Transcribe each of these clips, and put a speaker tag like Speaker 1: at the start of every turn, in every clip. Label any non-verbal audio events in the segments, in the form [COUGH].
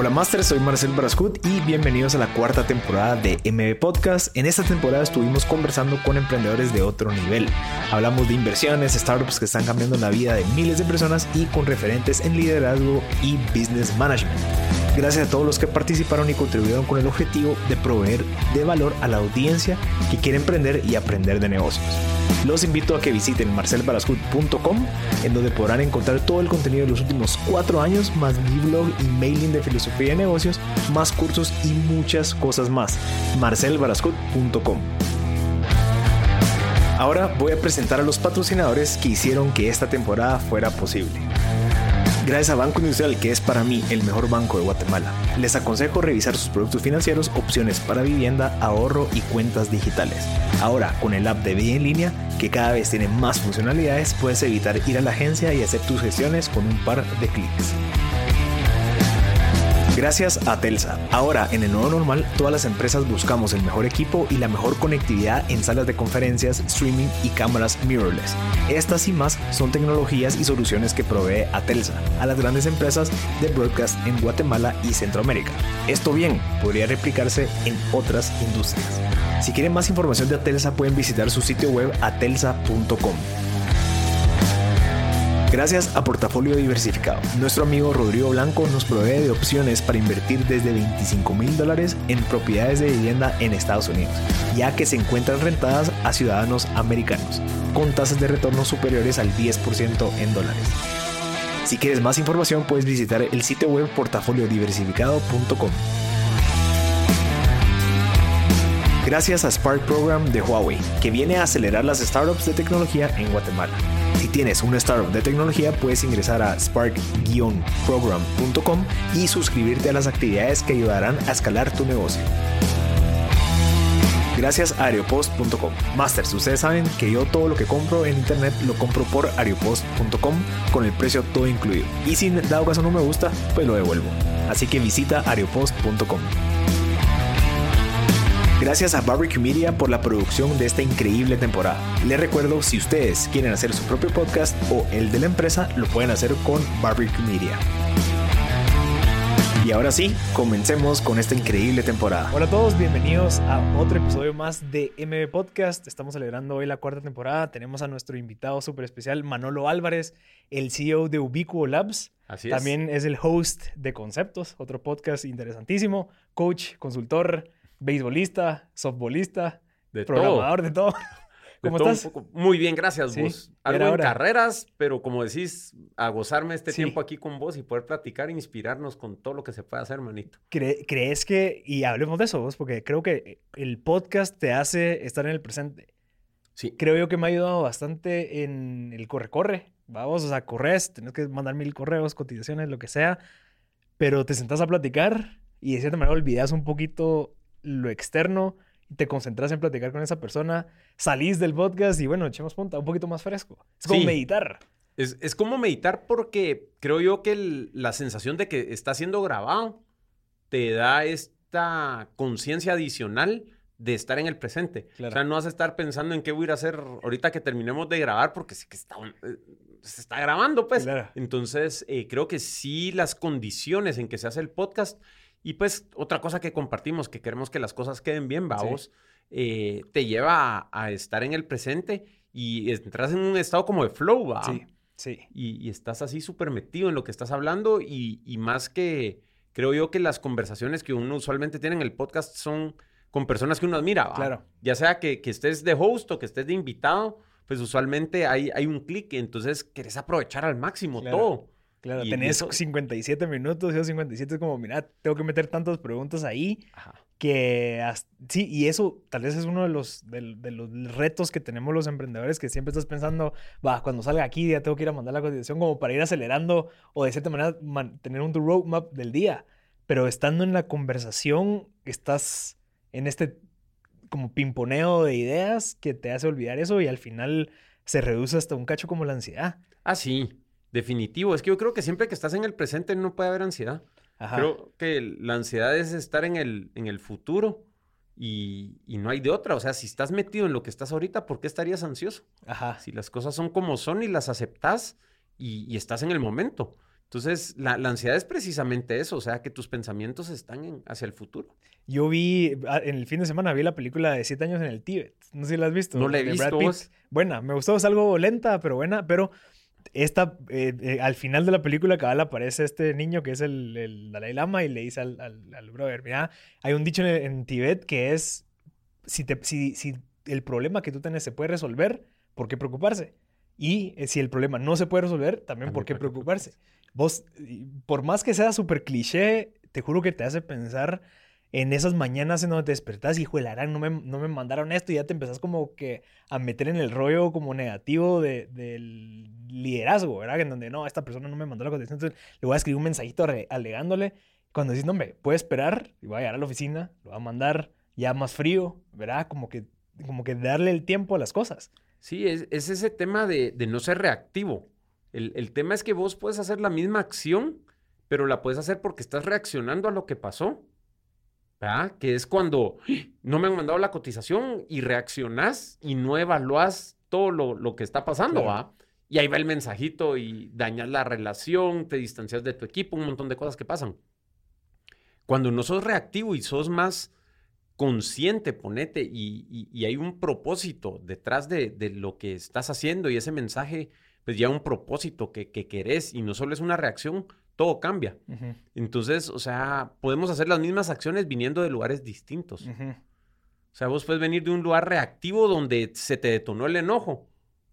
Speaker 1: Hola Master, soy Marcel Barascut y bienvenidos a la cuarta temporada de MB Podcast. En esta temporada estuvimos conversando con emprendedores de otro nivel. Hablamos de inversiones, startups que están cambiando la vida de miles de personas y con referentes en liderazgo y business management. Gracias a todos los que participaron y contribuyeron con el objetivo de proveer de valor a la audiencia que quiere emprender y aprender de negocios. Los invito a que visiten marcelbarascut.com en donde podrán encontrar todo el contenido de los últimos cuatro años, más mi blog y mailing de filosofía de negocios, más cursos y muchas cosas más. marcelbarascut.com Ahora voy a presentar a los patrocinadores que hicieron que esta temporada fuera posible. Gracias a Banco Industrial, que es para mí el mejor banco de Guatemala, les aconsejo revisar sus productos financieros, opciones para vivienda, ahorro y cuentas digitales. Ahora, con el app de Vida en línea, que cada vez tiene más funcionalidades, puedes evitar ir a la agencia y hacer tus gestiones con un par de clics. Gracias a Telsa. Ahora, en el nuevo normal, todas las empresas buscamos el mejor equipo y la mejor conectividad en salas de conferencias, streaming y cámaras mirrorless. Estas y más son tecnologías y soluciones que provee a Telsa a las grandes empresas de broadcast en Guatemala y Centroamérica. Esto bien podría replicarse en otras industrias. Si quieren más información de Atelsa pueden visitar su sitio web atelsa.com. Gracias a Portafolio Diversificado, nuestro amigo Rodrigo Blanco nos provee de opciones para invertir desde 25 mil dólares en propiedades de vivienda en Estados Unidos, ya que se encuentran rentadas a ciudadanos americanos, con tasas de retorno superiores al 10% en dólares. Si quieres más información puedes visitar el sitio web portafoliodiversificado.com. Gracias a Spark Program de Huawei, que viene a acelerar las startups de tecnología en Guatemala. Si tienes una startup de tecnología, puedes ingresar a spark-program.com y suscribirte a las actividades que ayudarán a escalar tu negocio. Gracias a Aeropost.com. Masters, ustedes saben que yo todo lo que compro en internet lo compro por Aeropost.com con el precio todo incluido. Y si dado caso no me gusta, pues lo devuelvo. Así que visita Aeropost.com. Gracias a Barbecue Media por la producción de esta increíble temporada. Les recuerdo, si ustedes quieren hacer su propio podcast o el de la empresa, lo pueden hacer con Barbecue Media. Y ahora sí, comencemos con esta increíble temporada. Hola a todos, bienvenidos a otro episodio más de MB Podcast. Estamos celebrando hoy la cuarta temporada. Tenemos a nuestro invitado súper especial, Manolo Álvarez, el CEO de Ubiquo Labs.
Speaker 2: Así
Speaker 1: es. También es el host de Conceptos, otro podcast interesantísimo, coach, consultor, beisbolista, softbolista,
Speaker 2: de
Speaker 1: programador, de todo.
Speaker 2: ¿Cómo estás? Muy bien, gracias, vos. Algo en carreras, pero como decís, a gozarme este tiempo aquí con vos y poder platicar e inspirarnos con todo lo que se puede hacer, manito.
Speaker 1: ¿Crees que, y hablemos de eso, vos, porque creo que el podcast te hace estar en el presente.
Speaker 2: Sí.
Speaker 1: Creo yo que me ha ayudado bastante en el corre-corre. Vamos, o sea, corres, tenés que mandar mil correos, cotizaciones, lo que sea, pero te sentás a platicar y de cierta manera olvidas un poquito lo externo y te concentras en platicar con esa persona, salís del podcast y bueno, echemos punta, un poquito más fresco. Es como meditar.
Speaker 2: Es, es, como meditar porque creo yo que la sensación de que está siendo grabado te da esta conciencia adicional de estar en el presente. O sea, no vas a estar pensando en qué voy a ir a hacer ahorita que terminemos de grabar porque sí que está, eh, se está grabando, pues. Entonces, eh, creo que sí las condiciones en que se hace el podcast y pues otra cosa que compartimos, que queremos que las cosas queden bien, vamos, eh, te lleva a, estar en el presente y entras en un estado como de flow, ¿va?
Speaker 1: Sí, sí.
Speaker 2: Y, estás así súper metido en lo que estás hablando y, y, más que, creo yo que las conversaciones que uno usualmente tiene en el podcast son con personas que uno admira, ¿va?
Speaker 1: Claro.
Speaker 2: Ya sea que, que, estés de host o que estés de invitado, pues usualmente hay, hay un clic, entonces querés aprovechar al máximo todo.
Speaker 1: Claro, tenés 57 minutos, yo 57 es como, mira, tengo que meter tantas preguntas ahí que sí, y eso tal vez es uno de los, de, los retos que tenemos los emprendedores, que siempre estás pensando, va, cuando salga aquí ya tengo que ir a mandar la cotización como para ir acelerando o de cierta manera tener un roadmap del día, pero estando en la conversación estás en este como pimponeo de ideas que te hace olvidar eso y al final se reduce hasta un cacho como la ansiedad.
Speaker 2: Ah, sí. Definitivo. Es que yo creo que siempre que estás en el presente no puede haber ansiedad. Creo que la ansiedad es estar en el, en el futuro y, no hay de otra. O sea, si estás metido en lo que estás ahorita, ¿por qué estarías ansioso?
Speaker 1: Ajá.
Speaker 2: Si las cosas son como son y las aceptas y, estás en el momento. Entonces, la, ansiedad es precisamente eso, o sea, que tus pensamientos están hacia el futuro.
Speaker 1: Yo vi, ah, en el fin de semana vi la película de Siete años en el Tíbet. No sé si la has visto.
Speaker 2: No la he visto.
Speaker 1: Buena, me gustó, es algo lenta, pero buena, pero esta, eh, eh, al final de la película, cabal aparece este niño que es el, Dalai Lama y le dice al, al, brother, mira, hay un dicho en, Tíbet que es, si, te, si, si el problema que tú tienes se puede resolver, ¿por qué preocuparse? Y eh, si el problema no se puede resolver, también, ¿por qué preocuparse? Vos, por más que sea súper cliché, te juro que te hace pensar en esas mañanas en donde te despertás, hijo de no me, no me mandaron esto y ya te empezás como que a meter en el rollo como negativo de, del liderazgo, ¿verdad? En donde no, esta persona no me mandó la contestación, entonces le voy a escribir un mensajito alegándole. Cuando decís, no, me puede esperar y voy a llegar a la oficina, lo va a mandar ya más frío, ¿verdad? Como que, como que darle el tiempo a las cosas.
Speaker 2: Sí, es, ese tema de, de, no ser reactivo. El, el tema es que vos puedes hacer la misma acción, pero la puedes hacer porque estás reaccionando a lo que pasó. ¿Verdad? Que es cuando no me han mandado la cotización y reaccionás y no evaluás todo lo, que está pasando, ¿va? Y ahí va el mensajito y dañas la relación, te distancias de tu equipo, un montón de cosas que pasan. Cuando no sos reactivo y sos más consciente, ponete, y, hay un propósito detrás de, lo que estás haciendo y ese mensaje, pues ya un propósito que, que querés y no solo es una reacción, todo cambia. Entonces, o sea, podemos hacer las mismas acciones viniendo de lugares distintos. O sea, vos puedes venir de un lugar reactivo donde se te detonó el enojo,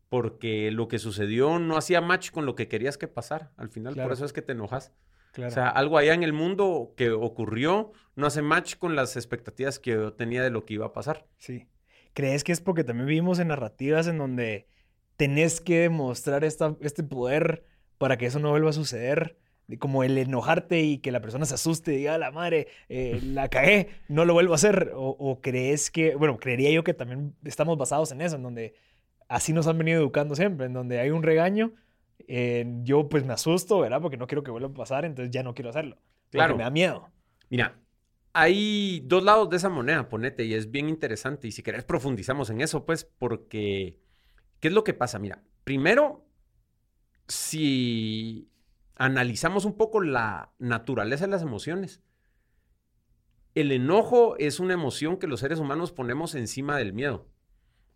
Speaker 2: porque lo que sucedió no hacía match con lo que querías que pasara. Al final, por eso es que te enojas. O sea, algo allá en el mundo que ocurrió no hace match con las expectativas que yo tenía de lo que iba a pasar.
Speaker 1: Sí. ¿Crees que es porque también vivimos en narrativas en donde tenés que demostrar esta, este poder para que eso no vuelva a suceder? Como el enojarte y que la persona se asuste y diga, la madre, eh, la cagué, no lo vuelvo a hacer. O, crees que, bueno, creería yo que también estamos basados en eso, en donde así nos han venido educando siempre, en donde hay un regaño, yo pues me asusto, ¿verdad? Porque no quiero que vuelva a pasar, entonces ya no quiero hacerlo. Claro. me da miedo.
Speaker 2: Mira, hay dos lados de esa moneda, ponete, y es bien interesante. Y si querés profundizamos en eso, pues, porque, ¿qué es lo que pasa? Mira, primero, si analizamos un poco la naturaleza de las emociones. El enojo es una emoción que los seres humanos ponemos encima del miedo.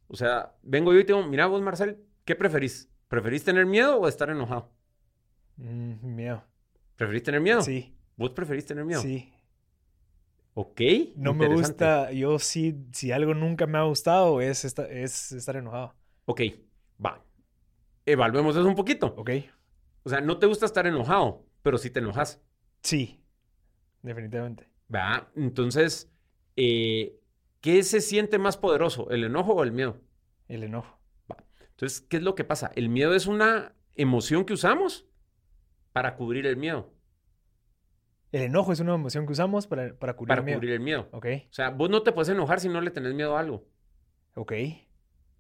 Speaker 2: O sea, vengo yo y te digo, mira vos, Marcel, ¿qué preferís? ¿Preferís tener miedo o estar enojado?
Speaker 1: Mm, miedo.
Speaker 2: ¿Preferís tener miedo?
Speaker 1: Sí.
Speaker 2: ¿Vos preferís tener miedo?
Speaker 1: Sí.
Speaker 2: Ok.
Speaker 1: No me gusta, yo sí, si algo nunca me ha gustado es, es estar enojado.
Speaker 2: Ok, va. Evaluemos eso un poquito.
Speaker 1: Ok.
Speaker 2: O sea, no te gusta estar enojado, pero sí te enojas.
Speaker 1: Sí, definitivamente.
Speaker 2: Va, entonces, eh, ¿qué se siente más poderoso, el enojo o el miedo?
Speaker 1: El enojo.
Speaker 2: Va. Entonces, ¿qué es lo que pasa? El miedo es una emoción que usamos para cubrir el miedo.
Speaker 1: El enojo es una emoción que usamos para, para cubrir
Speaker 2: el miedo. Para cubrir el miedo.
Speaker 1: Ok.
Speaker 2: O sea, vos no te puedes enojar si no le tenés miedo a algo.
Speaker 1: Ok.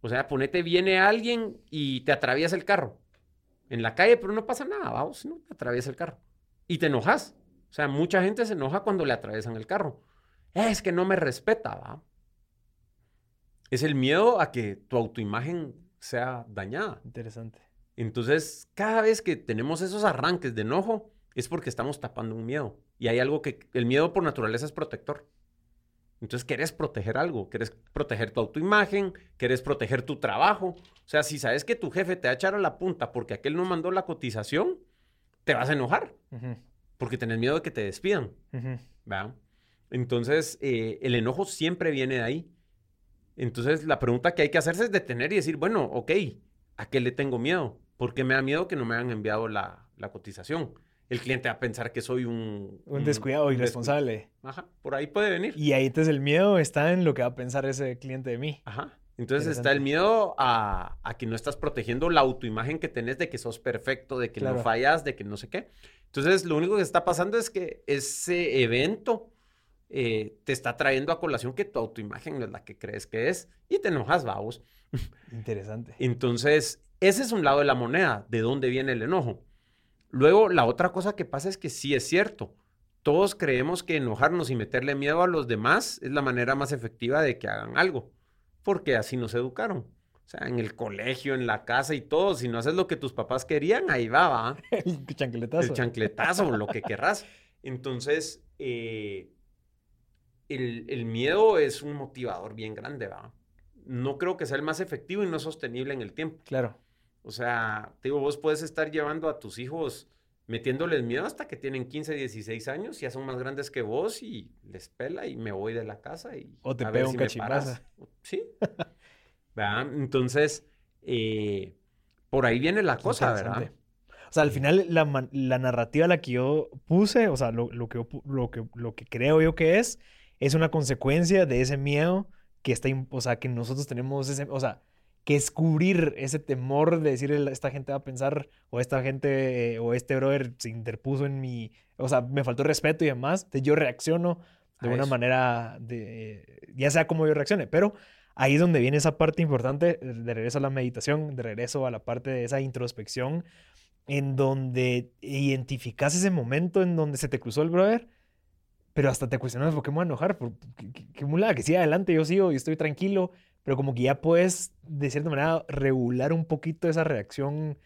Speaker 2: O sea, ponete, viene alguien y te atraviesa el carro en la calle, pero no pasa nada, vamos, no te atraviesa el carro. Y te enojas. O sea, mucha gente se enoja cuando le atraviesan el carro. Es que no me respeta, ¿va? Es el miedo a que tu autoimagen sea dañada.
Speaker 1: Interesante.
Speaker 2: Entonces, cada vez que tenemos esos arranques de enojo, es porque estamos tapando un miedo. Y hay algo que el miedo por naturaleza es protector. Entonces, querés proteger algo, querés proteger tu autoimagen, querés proteger tu trabajo. O sea, si sabes que tu jefe te va a echar a la punta porque aquel no mandó la cotización, te vas a enojar. Porque tenés miedo de que te despidan. Entonces, eh, el enojo siempre viene de ahí. Entonces, la pregunta que hay que hacerse es detener y decir, bueno, ok, ¿a qué le tengo miedo? ¿Por qué me da miedo que no me hayan enviado la, la cotización? El cliente va a pensar que soy un...
Speaker 1: Un descuidado, irresponsable.
Speaker 2: Ajá, por ahí puede venir.
Speaker 1: Y ahí entonces el miedo está en lo que va a pensar ese cliente de mí.
Speaker 2: Ajá. Entonces está el miedo a, que no estás protegiendo la autoimagen que tenés de que sos perfecto, de que no fallas, de que no sé qué. Entonces lo único que está pasando es que ese evento eh, te está trayendo a colación que tu autoimagen no es la que crees que es y te enojas, vamos.
Speaker 1: Interesante.
Speaker 2: Entonces, ese es un lado de la moneda, de dónde viene el enojo. Luego, la otra cosa que pasa es que sí es cierto. Todos creemos que enojarnos y meterle miedo a los demás es la manera más efectiva de que hagan algo, porque así nos educaron. O sea, en el colegio, en la casa y todo. Si no haces lo que tus papás querían, ahí va, va. [LAUGHS]
Speaker 1: el chancletazo.
Speaker 2: El chancletazo, lo que querrás. Entonces, eh, el, el, miedo es un motivador bien grande, va. No creo que sea el más efectivo y no sostenible en el tiempo.
Speaker 1: Claro.
Speaker 2: O sea, te digo, vos puedes estar llevando a tus hijos metiéndoles miedo hasta que tienen 15, 16 años, ya son más grandes que vos y les pela y me voy de la casa y
Speaker 1: o te pego un si
Speaker 2: Sí. [LAUGHS] Entonces, eh, por ahí viene la cosa, ¿verdad?
Speaker 1: O sea, al final la, la, narrativa a la que yo puse, o sea, lo, lo, que, lo, que, lo que creo yo que es, es una consecuencia de ese miedo que está, o sea, que nosotros tenemos ese, o sea, que es cubrir ese temor de decir esta gente va a pensar o esta gente o este brother se interpuso en mi, o sea, me faltó respeto y demás, entonces yo reacciono de una manera de, ya sea como yo reaccione, pero ahí es donde viene esa parte importante de regreso a la meditación, de regreso a la parte de esa introspección, en donde identificas ese momento en donde se te cruzó el brother, pero hasta te cuestionas por qué me voy a enojar, por, qué, mula, que siga adelante, yo sigo y estoy tranquilo, pero como que ya puedes, de cierta manera, regular un poquito esa reacción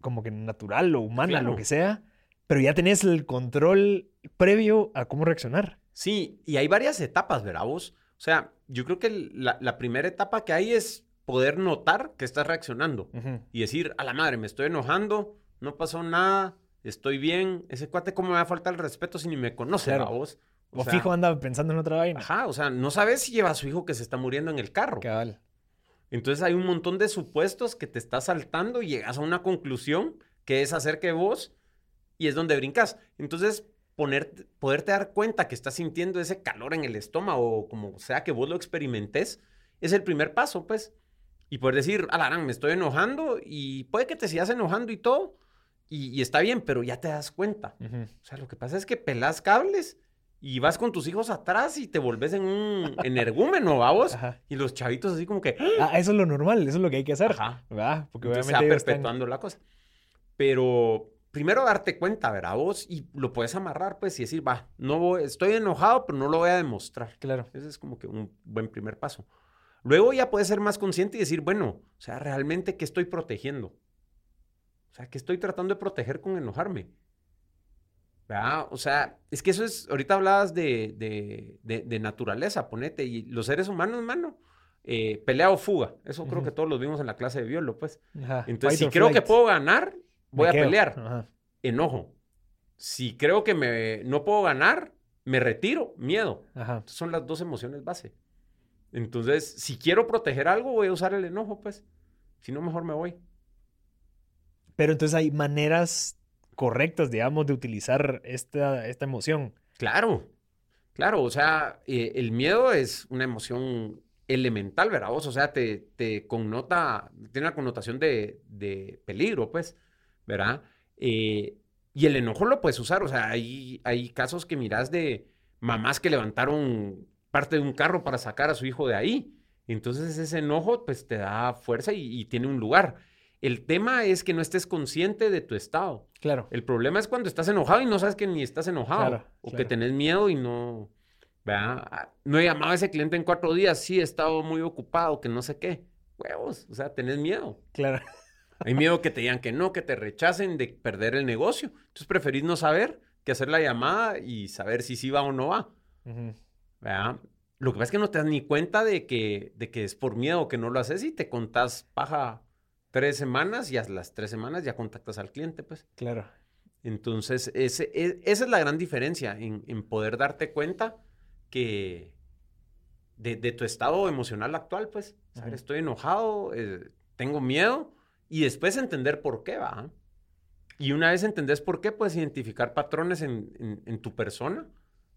Speaker 1: como que natural o humana, lo que sea, pero ya tenés el control previo a cómo reaccionar.
Speaker 2: Sí, y hay varias etapas, ¿verdad vos? O sea, yo creo que la, primera etapa que hay es poder notar que estás reaccionando y decir, a la madre, me estoy enojando, no pasó nada, estoy bien, ese cuate, ¿cómo me va a faltar el respeto si ni me conoce, claro. vos?
Speaker 1: O, fijo anda pensando en otra vaina.
Speaker 2: Ajá, o sea, no sabes si lleva a su hijo que se está muriendo en el carro.
Speaker 1: Cabal.
Speaker 2: Entonces hay un montón de supuestos que te estás saltando y llegas a una conclusión que es hacer que vos y es donde brincas. Entonces, poner, poderte dar cuenta que estás sintiendo ese calor en el estómago o como sea que vos lo experimentes, es el primer paso, pues. Y poder decir, alarán, me estoy enojando y puede que te sigas enojando y todo. Y, está bien, pero ya te das cuenta. O sea, lo que pasa es que pelas cables y vas con tus hijos atrás y te volvés en un energúmeno, vamos. Y los chavitos así como que...
Speaker 1: Ah, eso es lo normal, eso es lo que hay que hacer. Ajá. ¿verdad?
Speaker 2: Porque obviamente se va perpetuando la cosa. Pero primero darte cuenta, ¿verdad? Vos y lo puedes amarrar, pues, y decir, va, no voy, estoy enojado, pero no lo voy a demostrar.
Speaker 1: Claro.
Speaker 2: Ese es como que un buen primer paso. Luego ya puedes ser más consciente y decir, bueno, o sea, realmente, ¿qué estoy protegiendo? O sea, ¿qué estoy tratando de proteger con enojarme? O sea, es que eso es, ahorita hablabas de, de, naturaleza, ponete, y los seres humanos, mano, eh, pelea o fuga. Eso creo que todos los vimos en la clase de biolo, pues. Entonces, si creo que puedo ganar, voy a pelear. Enojo. Si creo que me, no puedo ganar, me retiro, miedo. Son las dos emociones base. Entonces, si quiero proteger algo, voy a usar el enojo, pues. Si no, mejor me voy.
Speaker 1: Pero entonces hay maneras correctas, digamos, de utilizar esta, esta emoción.
Speaker 2: Claro, claro, o sea, eh, el miedo es una emoción elemental, ¿verdad? O sea, te, te connota, tiene una connotación de, de peligro, pues, ¿verdad? Eh, y el enojo lo puedes usar, o sea, hay, hay casos que miras de mamás que levantaron parte de un carro para sacar a su hijo de ahí. Entonces ese enojo pues te da fuerza y tiene un lugar. El tema es que no estés consciente de tu estado.
Speaker 1: Claro.
Speaker 2: El problema es cuando estás enojado y no sabes que ni estás enojado. o que tenés miedo y no. ¿verdad? No he llamado a ese cliente en cuatro días. Sí, he estado muy ocupado, que no sé qué. Huevos. O sea, tenés miedo.
Speaker 1: Claro.
Speaker 2: Hay miedo que te digan que no, que te rechacen, de perder el negocio. Entonces preferís no saber que hacer la llamada y saber si sí va o no va. ¿verdad? Lo que pasa es que no te das ni cuenta de que, de que es por miedo que no lo haces y te contás paja tres semanas y a las tres semanas ya contactas al cliente, pues.
Speaker 1: Claro.
Speaker 2: Entonces, ese, e, esa es la gran diferencia en, poder darte cuenta que de, tu estado emocional actual, pues, estoy enojado, eh, tengo miedo y después entender por qué va. Y una vez entendés por qué, puedes identificar patrones en, tu persona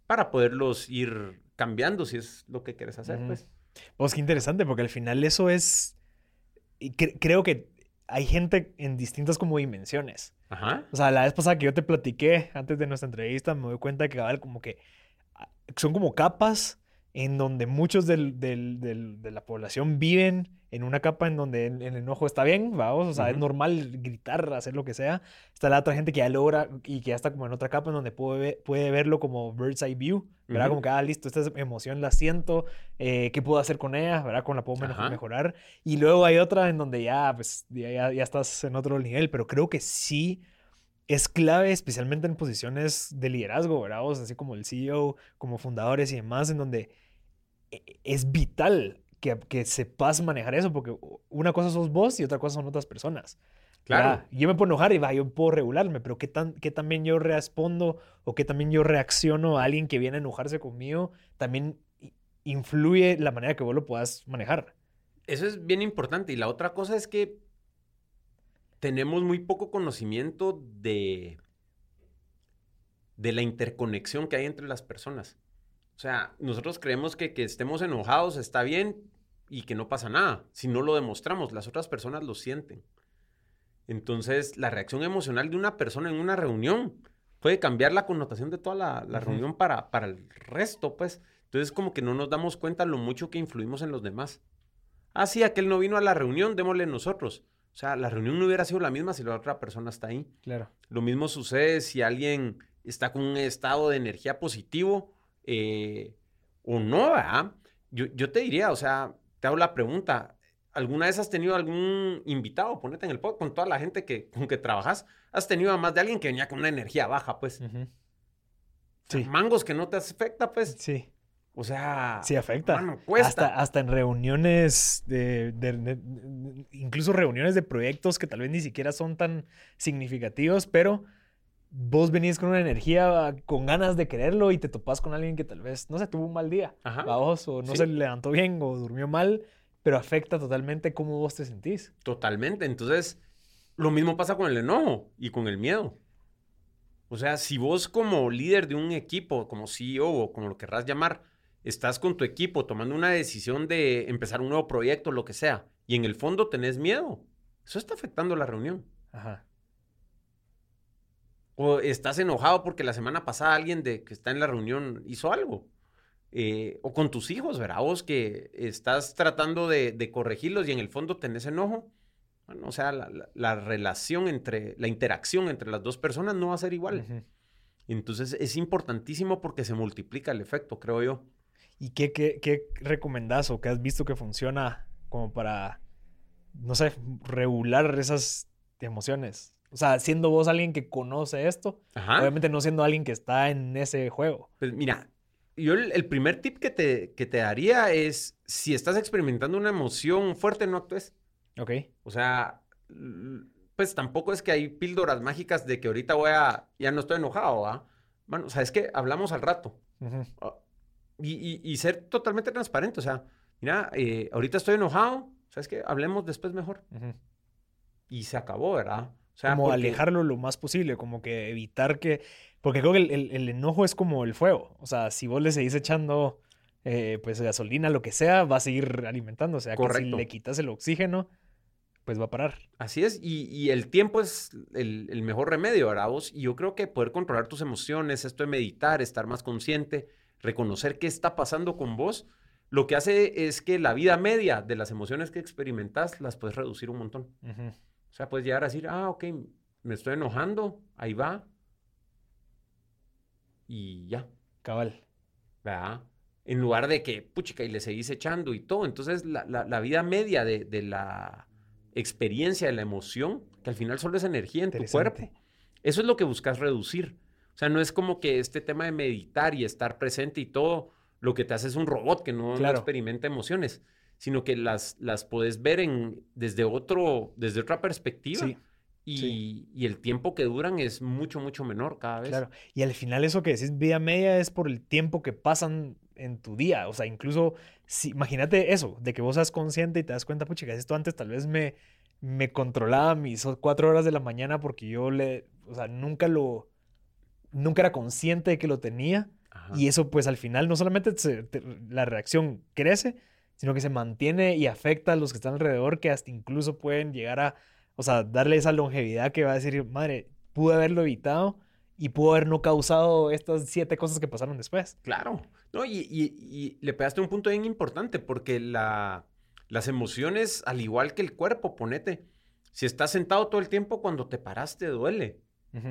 Speaker 2: para poderlos ir cambiando si es lo que quieres hacer, pues.
Speaker 1: Pues qué interesante, porque al final eso es y creo que hay gente en distintas como dimensiones.
Speaker 2: Ajá.
Speaker 1: O sea, la vez pasada que yo te platiqué antes de nuestra entrevista, me doy cuenta que como que ah, son como capas en donde muchos de la población viven en una capa en donde el, enojo está bien, vamos, o sea, es normal gritar, hacer lo que sea. Está la otra gente que ya logra y que ya está como en otra capa en donde puede, puede verlo como bird's eye view, ¿verdad? Como que, ah, listo, esta emoción la siento, eh, ¿qué puedo hacer con ella? ¿Verdad? Con la puedo mejorar. Y luego hay otra en donde ya, pues, ya, ya estás en otro nivel, pero creo que sí es clave, especialmente en posiciones de liderazgo, ¿verdad? así como el CEO, como fundadores y demás, en donde es vital que, que sepas manejar eso, porque una cosa sos vos y otra cosa son otras personas. Claro. Yo me puedo enojar y va, yo puedo regularme, pero ¿qué, tan, qué también yo respondo o qué también yo reacciono a alguien que viene a enojarse conmigo, también influye la manera que vos lo puedas manejar.
Speaker 2: Eso es bien importante. Y la otra cosa es que tenemos muy poco conocimiento de, de la interconexión que hay entre las personas. O sea, nosotros creemos que que estemos enojados está bien y que no pasa nada. Si no lo demostramos, las otras personas lo sienten. Entonces, la reacción emocional de una persona en una reunión puede cambiar la connotación de toda la, reunión para, para el resto, pues. Entonces, como que no nos damos cuenta lo mucho que influimos en los demás. Ah, sí, aquel no vino a la reunión, démosle nosotros. O sea, la reunión no hubiera sido la misma si la otra persona está ahí.
Speaker 1: Claro.
Speaker 2: Lo mismo sucede si alguien está con un estado de energía positivo eh, o no, ¿verdad? Yo, yo, te diría, o sea, te hago la pregunta. ¿Alguna vez has tenido algún invitado? Ponete en el podcast con toda la gente que, con que trabajas. ¿Has tenido a más de alguien que venía con una energía baja, pues? sí. Mangos que no te afecta, pues.
Speaker 1: Sí.
Speaker 2: O sea,
Speaker 1: sí afecta. Hasta, hasta en reuniones de, incluso reuniones de proyectos que tal vez ni siquiera son tan significativos, pero vos venís con una energía, con ganas de quererlo y te topas con alguien que tal vez, no sé, tuvo un mal día, vos, o no se levantó bien o durmió mal, pero afecta totalmente cómo vos te sentís.
Speaker 2: Totalmente. Entonces, lo mismo pasa con el enojo y con el miedo. O sea, si vos como líder de un equipo, como CEO o como lo querrás llamar, estás con tu equipo tomando una decisión de empezar un nuevo proyecto, lo que sea, y en el fondo tenés miedo, eso está afectando la reunión. Ajá. O estás enojado porque la semana pasada alguien de, que está en la reunión hizo algo. Eh, o con tus hijos, ¿verdad? Vos que estás tratando de, corregirlos y en el fondo tenés enojo. Bueno, o sea, la, relación entre, la interacción entre las dos personas no va a ser igual. Entonces es importantísimo porque se multiplica el efecto, creo yo.
Speaker 1: ¿Y qué, qué, qué recomendás o qué has visto que funciona como para, no sé, regular esas emociones? O sea, siendo vos alguien que conoce esto, obviamente no siendo alguien que está en ese juego.
Speaker 2: Pues mira, yo el, primer tip que te, que te daría es, si estás experimentando una emoción fuerte, no actúes.
Speaker 1: Ok.
Speaker 2: O sea, pues tampoco es que hay píldoras mágicas de que ahorita voy a, ya no estoy enojado, ¿ah? Bueno, o sea, es que hablamos al rato y, ser totalmente transparente. O sea, mira, eh, ahorita estoy enojado, ¿sabes qué? Hablemos después mejor. Y se acabó, ¿verdad?
Speaker 1: O sea, como alejarlo lo más posible, como que evitar que... Porque creo que el, enojo es como el fuego. O sea, si vos le seguís echando eh, pues gasolina, lo que sea, va a seguir alimentando. O sea, que si le quitas el oxígeno, pues va a parar.
Speaker 2: Así es, y, el tiempo es el, el, mejor remedio, ¿verdad? Vos? Y yo creo que poder controlar tus emociones, esto de meditar, estar más consciente, reconocer qué está pasando con vos, lo que hace es que la vida media de las emociones que experimentas las puedes reducir un montón. O sea, puedes llegar a decir, ah, ok, me estoy enojando, ahí va. Y ya.
Speaker 1: Cabal.
Speaker 2: ¿Verdad? En lugar de que, puchica, y le seguís echando y todo. Entonces, la, vida media de, de, la experiencia, de la emoción, que al final solo es energía en tu cuerpo. Eso es lo que buscas reducir. O sea, no es como que este tema de meditar y estar presente y todo, lo que te hace es un robot que no, experimenta emociones, sino que las, las puedes ver en, desde, otro, desde otra perspectiva. Y, y, el tiempo que duran es mucho, mucho menor cada vez. Claro.
Speaker 1: Y al final eso que decís vida media es por el tiempo que pasan en tu día. O sea, incluso, si, imagínate eso, de que vos seas consciente y te das cuenta, pucha, esto antes tal vez me, me controlaba mis cuatro horas de la mañana porque yo le, o sea, nunca lo, nunca era consciente de que lo tenía. Y eso pues al final no solamente la reacción crece, sino que se mantiene y afecta a los que están alrededor, que hasta incluso pueden llegar a, o sea, darle esa longevidad que va a decir, madre, pude haberlo evitado y pudo haber no causado estas siete cosas que pasaron después.
Speaker 2: Claro. No, y, y, le pegaste un punto bien importante porque la, las emociones, al igual que el cuerpo, ponete, si estás sentado todo el tiempo, cuando te paras te duele,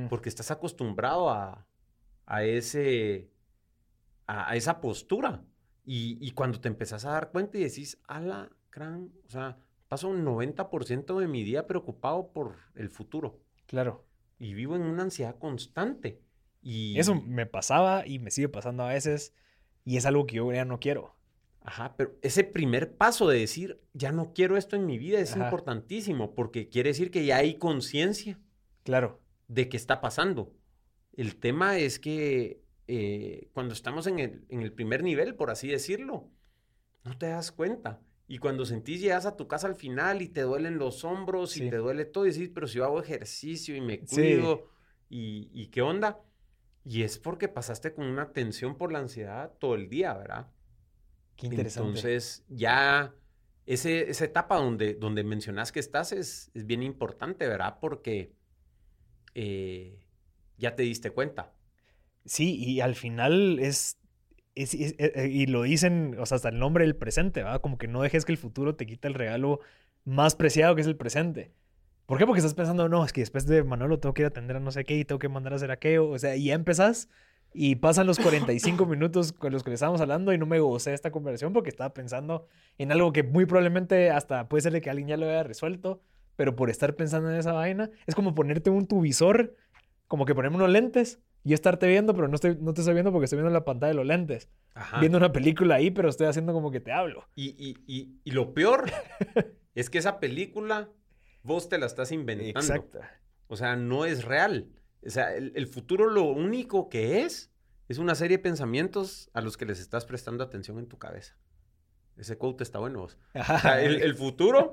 Speaker 2: porque estás acostumbrado a, a ese, a, esa postura. Y, y, cuando te empezás a dar cuenta y decís, ala, crán, o sea, paso un 90% de mi día preocupado por el futuro.
Speaker 1: Claro
Speaker 2: y vivo en una ansiedad constante. Y...
Speaker 1: Eso me pasaba y me sigue pasando a veces y es algo que yo ya no quiero.
Speaker 2: Ajá, pero ese primer paso de decir, ya no quiero esto en mi vida es importantísimo porque quiere decir que ya hay conciencia.
Speaker 1: Claro.
Speaker 2: De qué está pasando. El tema es que eh, cuando estamos en el, en el primer nivel, por así decirlo, no te das cuenta. Y cuando sentís, llegas a tu casa al final y te duelen los hombros y te duele todo, y decís, pero si yo hago ejercicio y me cuido, y, qué onda? Y es porque pasaste con una tensión por la ansiedad todo el día, ¿verdad?
Speaker 1: Qué interesante.
Speaker 2: Entonces, ya ese, esa etapa donde, donde mencionas que estás es, es bien importante, ¿verdad? Porque eh, ya te diste cuenta.
Speaker 1: Sí, y al final es eh, eh, y lo dicen, o sea, hasta el nombre del presente, ¿va? Como que no dejes que el futuro te quite el regalo más preciado que es el presente. ¿Por qué? Porque estás pensando, no, es que después de Manolo tengo que ir a atender a no sé qué y tengo que mandar a hacer aquello. O sea, y ya empezás y pasan los 45 [LAUGHS] minutos con los que le estábamos hablando y no me gocé esta conversación porque estaba pensando en algo que muy probablemente hasta puede ser de que alguien ya lo haya resuelto, pero por estar pensando en esa vaina, es como ponerte un tuvisor, como que ponerme unos lentes y estarte viendo, pero no, estoy, no te estoy viendo porque estoy viendo la pantalla de los lentes. Viendo una película ahí, pero estoy haciendo como que te hablo.
Speaker 2: Y, y, lo peor [LAUGHS] es que esa película vos te la estás inventando. Exacto. O sea, no es real. O sea, el, futuro lo único que es es una serie de pensamientos a los que les estás prestando atención en tu cabeza. Ese quote está bueno vos. [LAUGHS] O sea, el, el, futuro,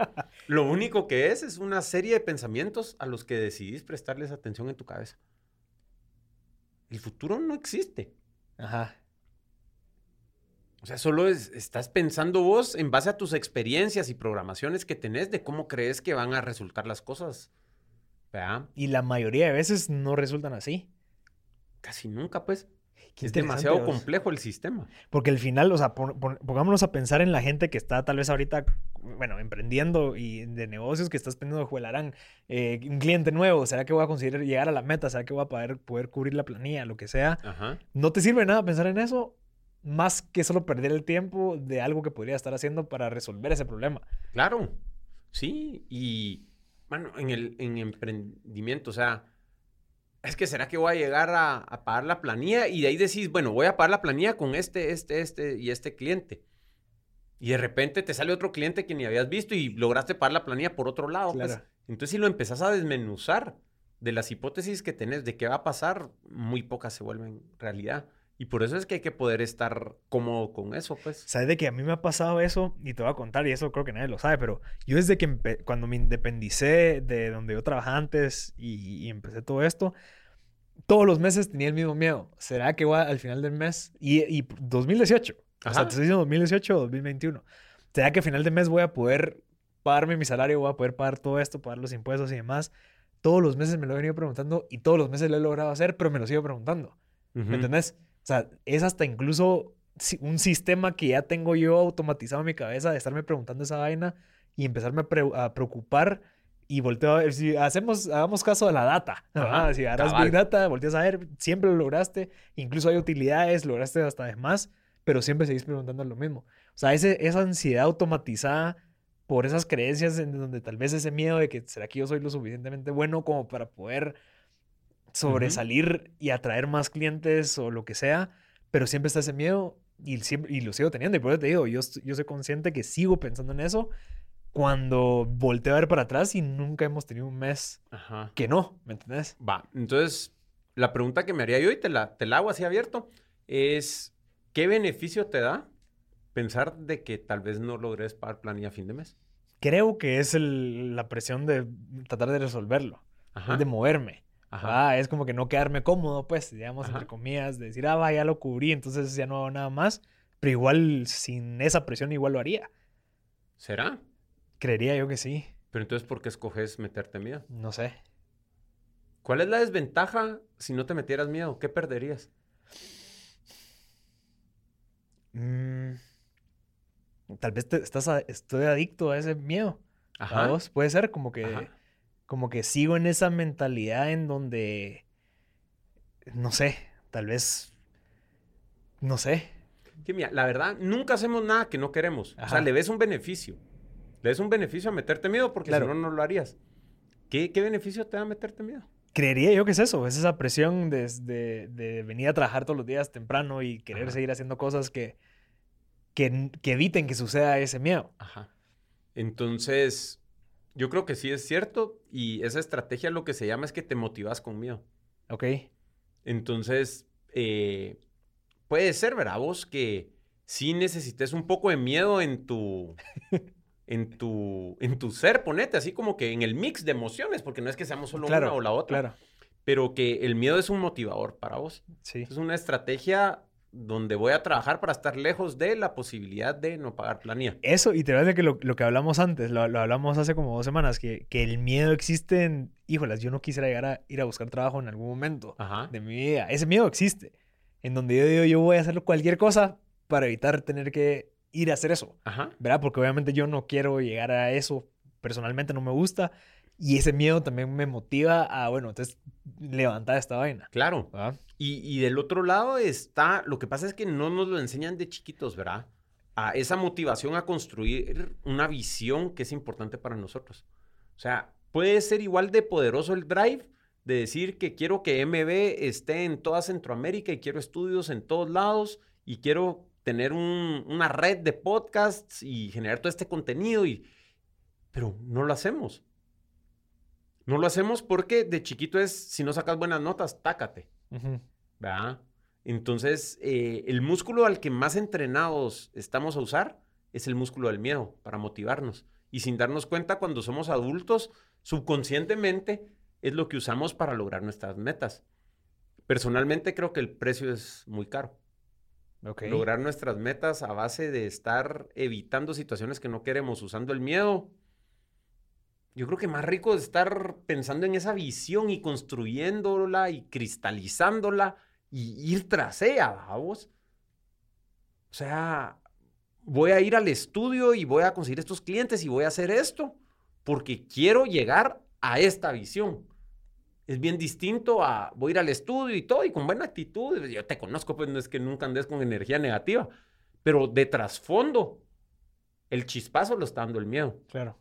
Speaker 2: lo único que es, es una serie de pensamientos a los que decidís prestarles atención en tu cabeza. El futuro no existe.
Speaker 1: Ajá.
Speaker 2: O sea, solo estás pensando vos en base a tus experiencias y programaciones que tenés de cómo crees que van a resultar las cosas. ¿Verdad?
Speaker 1: Y la mayoría de veces no resultan así.
Speaker 2: Casi nunca, pues es demasiado complejo el sistema.
Speaker 1: Porque al final, o sea, pongámonos a pensar en la gente que está tal vez ahorita, bueno, emprendiendo y de negocios que estás teniendo juelarán, eh, un cliente nuevo, ¿será que voy a conseguir llegar a la meta? ¿Será que voy a poder, poder cubrir la planilla? Lo que sea. No te sirve nada pensar en eso más que solo perder el tiempo de algo que podría estar haciendo para resolver ese problema.
Speaker 2: Claro, sí, y bueno, en el en emprendimiento, o sea, es que será que voy a llegar a, pagar la planilla y de ahí decís, bueno, voy a pagar la planilla con este, este, este y este cliente. Y de repente te sale otro cliente que ni habías visto y lograste pagar la planilla por otro lado. Pues. Entonces, si lo empezás a desmenuzar de las hipótesis que tenés de qué va a pasar, muy pocas se vuelven realidad. Y por eso es que hay que poder estar cómodo con eso, pues.
Speaker 1: ¿Sabes de que a mí me ha pasado eso? Y te voy a contar, y eso creo que nadie lo sabe, pero yo desde que cuando me independicé de donde yo trabajaba antes y, empecé todo esto, todos los meses tenía el mismo miedo. ¿Será que voy al final del mes? Y, y 2018. O sea, te estoy diciendo 2018 o 2021. ¿Será que al final del mes voy a poder pagarme mi salario, voy a poder pagar todo esto, pagar los impuestos y demás? Todos los meses me lo he venido preguntando y todos los meses lo he logrado hacer, pero me lo sigo preguntando. ¿Me entendés? O sea, es hasta incluso un sistema que ya tengo yo automatizado en mi cabeza de estarme preguntando esa vaina y empezarme a, preocupar y volteo a ver si hacemos, hagamos caso de la data. si harás Big Data, volteas a ver, siempre lo lograste, incluso hay utilidades, lograste hasta de más, pero siempre seguís preguntando lo mismo. O sea, ese, esa ansiedad automatizada por esas creencias en donde tal vez ese miedo de que será que yo soy lo suficientemente bueno como para poder sobresalir y atraer más clientes o lo que sea, pero siempre está ese miedo y, siempre, y lo sigo teniendo. Y por eso te digo, yo, yo soy consciente que sigo pensando en eso cuando volteo a ver para atrás y nunca hemos tenido un mes que no, ¿me entiendes?
Speaker 2: Va, entonces la pregunta que me haría yo y te la, te la hago así abierto es, ¿qué beneficio te da pensar de que tal vez no logres pagar planilla a fin de mes?
Speaker 1: Creo que es la presión de tratar de resolverlo, de moverme. Ajá. es como que no quedarme cómodo, pues, digamos, entre comillas, de decir, ah, va, ya lo cubrí, entonces ya no hago nada más. Pero igual, sin esa presión, igual lo haría.
Speaker 2: ¿Será?
Speaker 1: Creería yo que sí.
Speaker 2: Pero entonces, ¿por qué escoges meterte miedo?
Speaker 1: No sé.
Speaker 2: ¿Cuál es la desventaja si no te metieras miedo? ¿Qué perderías?
Speaker 1: Mm, tal vez estás estoy adicto a ese miedo. Ajá. vos? Puede ser como que, como que sigo en esa mentalidad en donde, no sé, tal vez, no sé.
Speaker 2: Que mira, la verdad, nunca hacemos nada que no queremos. O sea, le ves un beneficio. Le ves un beneficio a meterte miedo porque si no, no lo harías. ¿Qué, ¿Qué beneficio te da meterte miedo?
Speaker 1: creería yo que es eso, es esa presión de, de, venir a trabajar todos los días temprano y querer seguir haciendo cosas que, que, eviten que suceda ese miedo.
Speaker 2: Ajá. Entonces, yo creo que sí es cierto y esa estrategia lo que se llama es que te motivas con miedo.
Speaker 1: Ok.
Speaker 2: Entonces, eh, puede ser, ¿verdad? Vos que sí necesites un poco de miedo en tu... [LAUGHS] en tu, en tu ser, ponete así como que en el mix de emociones, porque no es que seamos solo una o la otra. Claro. Pero que el miedo es un motivador para vos.
Speaker 1: Sí.
Speaker 2: Es una estrategia donde voy a trabajar para estar lejos de la posibilidad de no pagar planilla.
Speaker 1: Eso, y te a decir que lo, que hablamos antes, lo, hablamos hace como dos semanas, que, que el miedo existe en, híjolas, yo no quisiera llegar a ir a buscar trabajo en algún momento de mi vida. Ese miedo existe, en donde yo digo, yo voy a hacer cualquier cosa para evitar tener que ir a hacer eso.
Speaker 2: Ajá.
Speaker 1: ¿Verdad? Porque obviamente yo no quiero llegar a eso. Personalmente no me gusta. Y ese miedo también me motiva a, bueno, entonces levantar esta vaina.
Speaker 2: Claro. Y, del otro lado está, lo que pasa es que no nos lo enseñan de chiquitos, ¿verdad? A esa motivación a construir una visión que es importante para nosotros. O sea, puede ser igual de poderoso el drive de decir que quiero que MB esté en toda Centroamérica y quiero estudios en todos lados y quiero tener una red de podcasts y generar todo este contenido, y, pero no lo hacemos. No lo hacemos porque de chiquito es, si no sacas buenas notas, tácate. ¿Verdad? Entonces, eh, el músculo al que más entrenados estamos a usar es el músculo del miedo para motivarnos. Y sin darnos cuenta, cuando somos adultos, subconscientemente es lo que usamos para lograr nuestras metas. Personalmente creo que el precio es muy caro. Lograr nuestras metas a base de estar evitando situaciones que no queremos, usando el miedo. Yo creo que más rico es estar pensando en esa visión y construyéndola y cristalizándola y ir tras ella, vamos. O sea, voy a ir al estudio y voy a conseguir estos clientes y voy a hacer esto porque quiero llegar a esta visión es bien distinto a voy a ir al estudio y todo y con buena actitud. Yo te conozco, pues no es que nunca andes con energía negativa, pero de trasfondo, el chispazo lo está dando el miedo.
Speaker 1: Claro.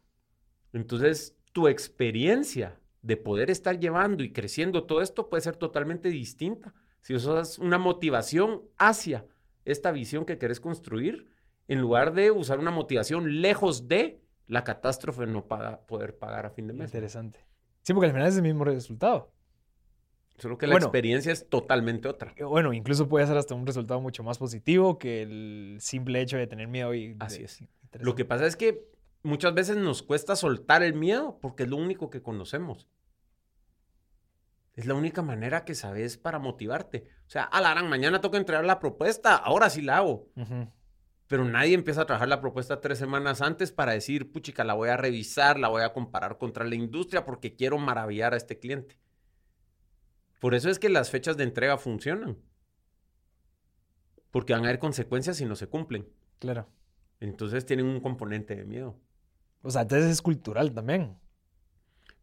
Speaker 2: Entonces, tu experiencia de poder estar llevando y creciendo todo esto puede ser totalmente distinta. Si usas una motivación hacia esta visión que querés construir, en lugar de usar una motivación lejos de la catástrofe no para poder pagar a fin de mes.
Speaker 1: Interesante. Sí, porque al final es el mismo resultado.
Speaker 2: Solo que la experiencia es totalmente otra.
Speaker 1: Eh, bueno, incluso puede ser hasta un resultado mucho más positivo que el simple hecho de tener miedo. Y
Speaker 2: Así es. Lo que pasa es que muchas veces nos cuesta soltar el miedo porque es lo único que conocemos. Es la única manera que sabes para motivarte. O sea, Alarán, mañana toca entregar la propuesta, ahora sí la hago pero nadie empieza a trabajar la propuesta tres semanas antes para decir, puchica, la voy a revisar, la voy a comparar contra la industria porque quiero maravillar a este cliente. Por eso es que las fechas de entrega funcionan. Porque van a haber consecuencias si no se cumplen.
Speaker 1: Claro.
Speaker 2: Entonces tienen un componente de miedo.
Speaker 1: O sea, entonces es cultural también.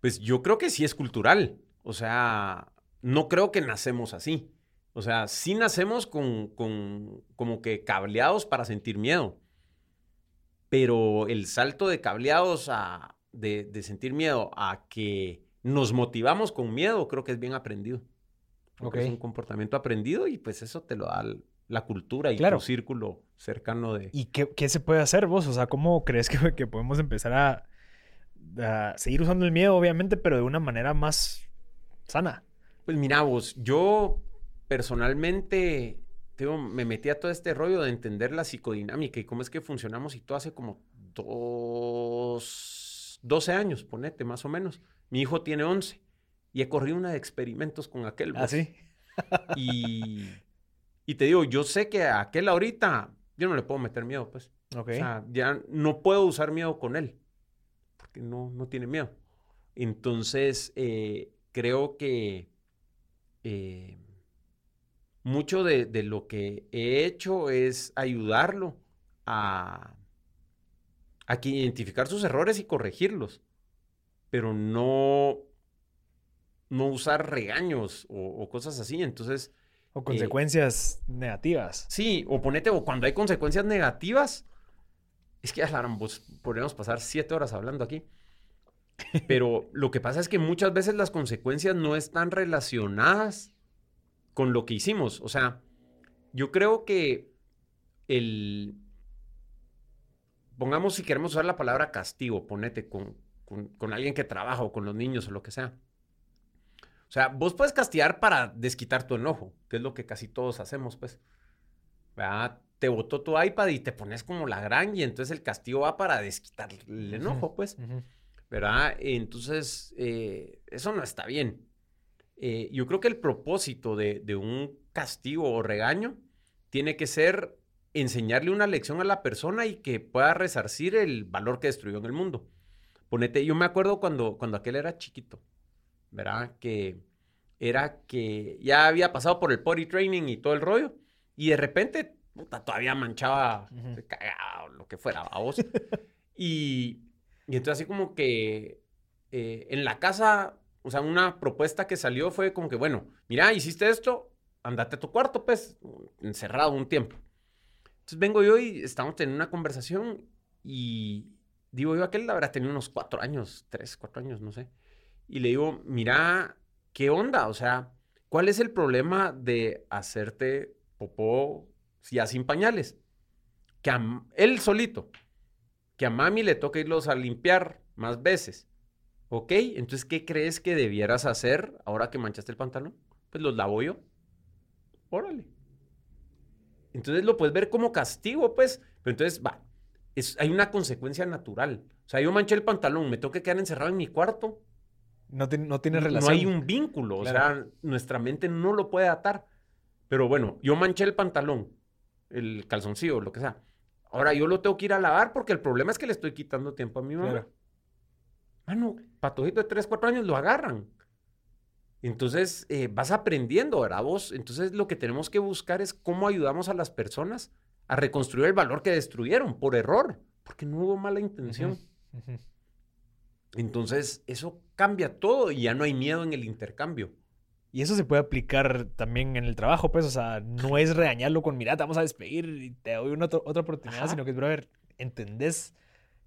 Speaker 2: Pues yo creo que sí es cultural. O sea, no creo que nacemos así. O sea, sí nacemos con, como que cableados para sentir miedo. Pero el salto de cableados a, de, sentir miedo a que nos motivamos con miedo, creo que es bien aprendido. Porque es un comportamiento aprendido y pues eso te lo da la cultura y tu círculo cercano de...
Speaker 1: ¿Y qué, se puede hacer vos? O sea, ¿cómo crees que, que podemos empezar a, a, seguir usando el miedo, obviamente, pero de una manera más sana?
Speaker 2: Pues mira vos, yo personalmente me metí a todo este rollo de entender la psicodinámica y cómo es que funcionamos y todo hace como dos, 12 años, ponete, más o menos. Mi hijo tiene 11 y he corrido una de experimentos con aquel.
Speaker 1: ¿Ah, sí?
Speaker 2: y, [LAUGHS] y te digo, yo sé que a aquel ahorita yo no le puedo meter miedo, pues.
Speaker 1: O
Speaker 2: sea, ya no puedo usar miedo con él porque no, no tiene miedo. Entonces, eh, creo que eh, mucho de, lo que he hecho es ayudarlo a, a que identificar sus errores y corregirlos, pero no, no usar regaños o, cosas así. Entonces...
Speaker 1: O consecuencias negativas.
Speaker 2: Sí, o ponete, o cuando hay consecuencias negativas, es que ya pues, podríamos pasar siete horas hablando aquí. Pero [LAUGHS] lo que pasa es que muchas veces las consecuencias no están relacionadas con lo que hicimos. O sea, yo creo que el... Pongamos si queremos usar la palabra castigo, ponete con, con, alguien que trabaja o con los niños o lo que sea. O sea, vos puedes castigar para desquitar tu enojo, que es lo que casi todos hacemos, pues. Te botó tu iPad y te pones como la gran y entonces el castigo va para desquitar el enojo, pues. ¿verdad? Entonces, eh, eso no está bien. Eh, yo creo que el propósito de, un castigo o regaño tiene que ser enseñarle una lección a la persona y que pueda resarcir el valor que destruyó en el mundo. Ponete, yo me acuerdo cuando, cuando aquel era chiquito, ¿verdad? Que era que ya había pasado por el potty training y todo el rollo, y de repente, puta, todavía manchaba, cagado, lo que fuera, [LAUGHS] y, y entonces así como que eh, en la casa, o sea, una propuesta que salió fue como que, bueno, mira, hiciste esto, andate a tu cuarto, pues, encerrado un tiempo. Entonces vengo yo y estamos teniendo una conversación y digo yo, aquel habrá tenido unos cuatro años, tres, cuatro años, no sé. Y le digo, mira, ¿qué onda? O sea, ¿cuál es el problema de hacerte popó ya sin pañales? Que él solito que a mami le toca irlos a limpiar más veces. ¿Ok? Entonces, ¿qué crees que debieras hacer ahora que manchaste el pantalón? Pues los lavo yo. Órale. Entonces lo puedes ver como castigo, pues. Pero entonces, va, es, hay una consecuencia natural. O sea, yo manché el pantalón, me tengo quedar encerrado en mi cuarto.
Speaker 1: No, no tiene relación.
Speaker 2: No hay un vínculo. O sea, nuestra mente no lo puede atar. Pero bueno, yo manché el pantalón, el calzoncillo, lo que sea. Ahora yo lo tengo que ir a lavar porque el problema es que le estoy quitando tiempo a mi mamá. Mano, patojito de 3, 4 años lo agarran. Entonces eh, vas aprendiendo, ¿verdad? Vos, entonces lo que tenemos que buscar es cómo ayudamos a las personas a reconstruir el valor que destruyeron por error, porque no hubo mala intención. Entonces eso cambia todo y ya no hay miedo en el intercambio.
Speaker 1: Y eso se puede aplicar también en el trabajo, pues, o sea, no es regañarlo con, mira, te vamos a despedir y te doy una otra oportunidad, sino que es, brother, entendés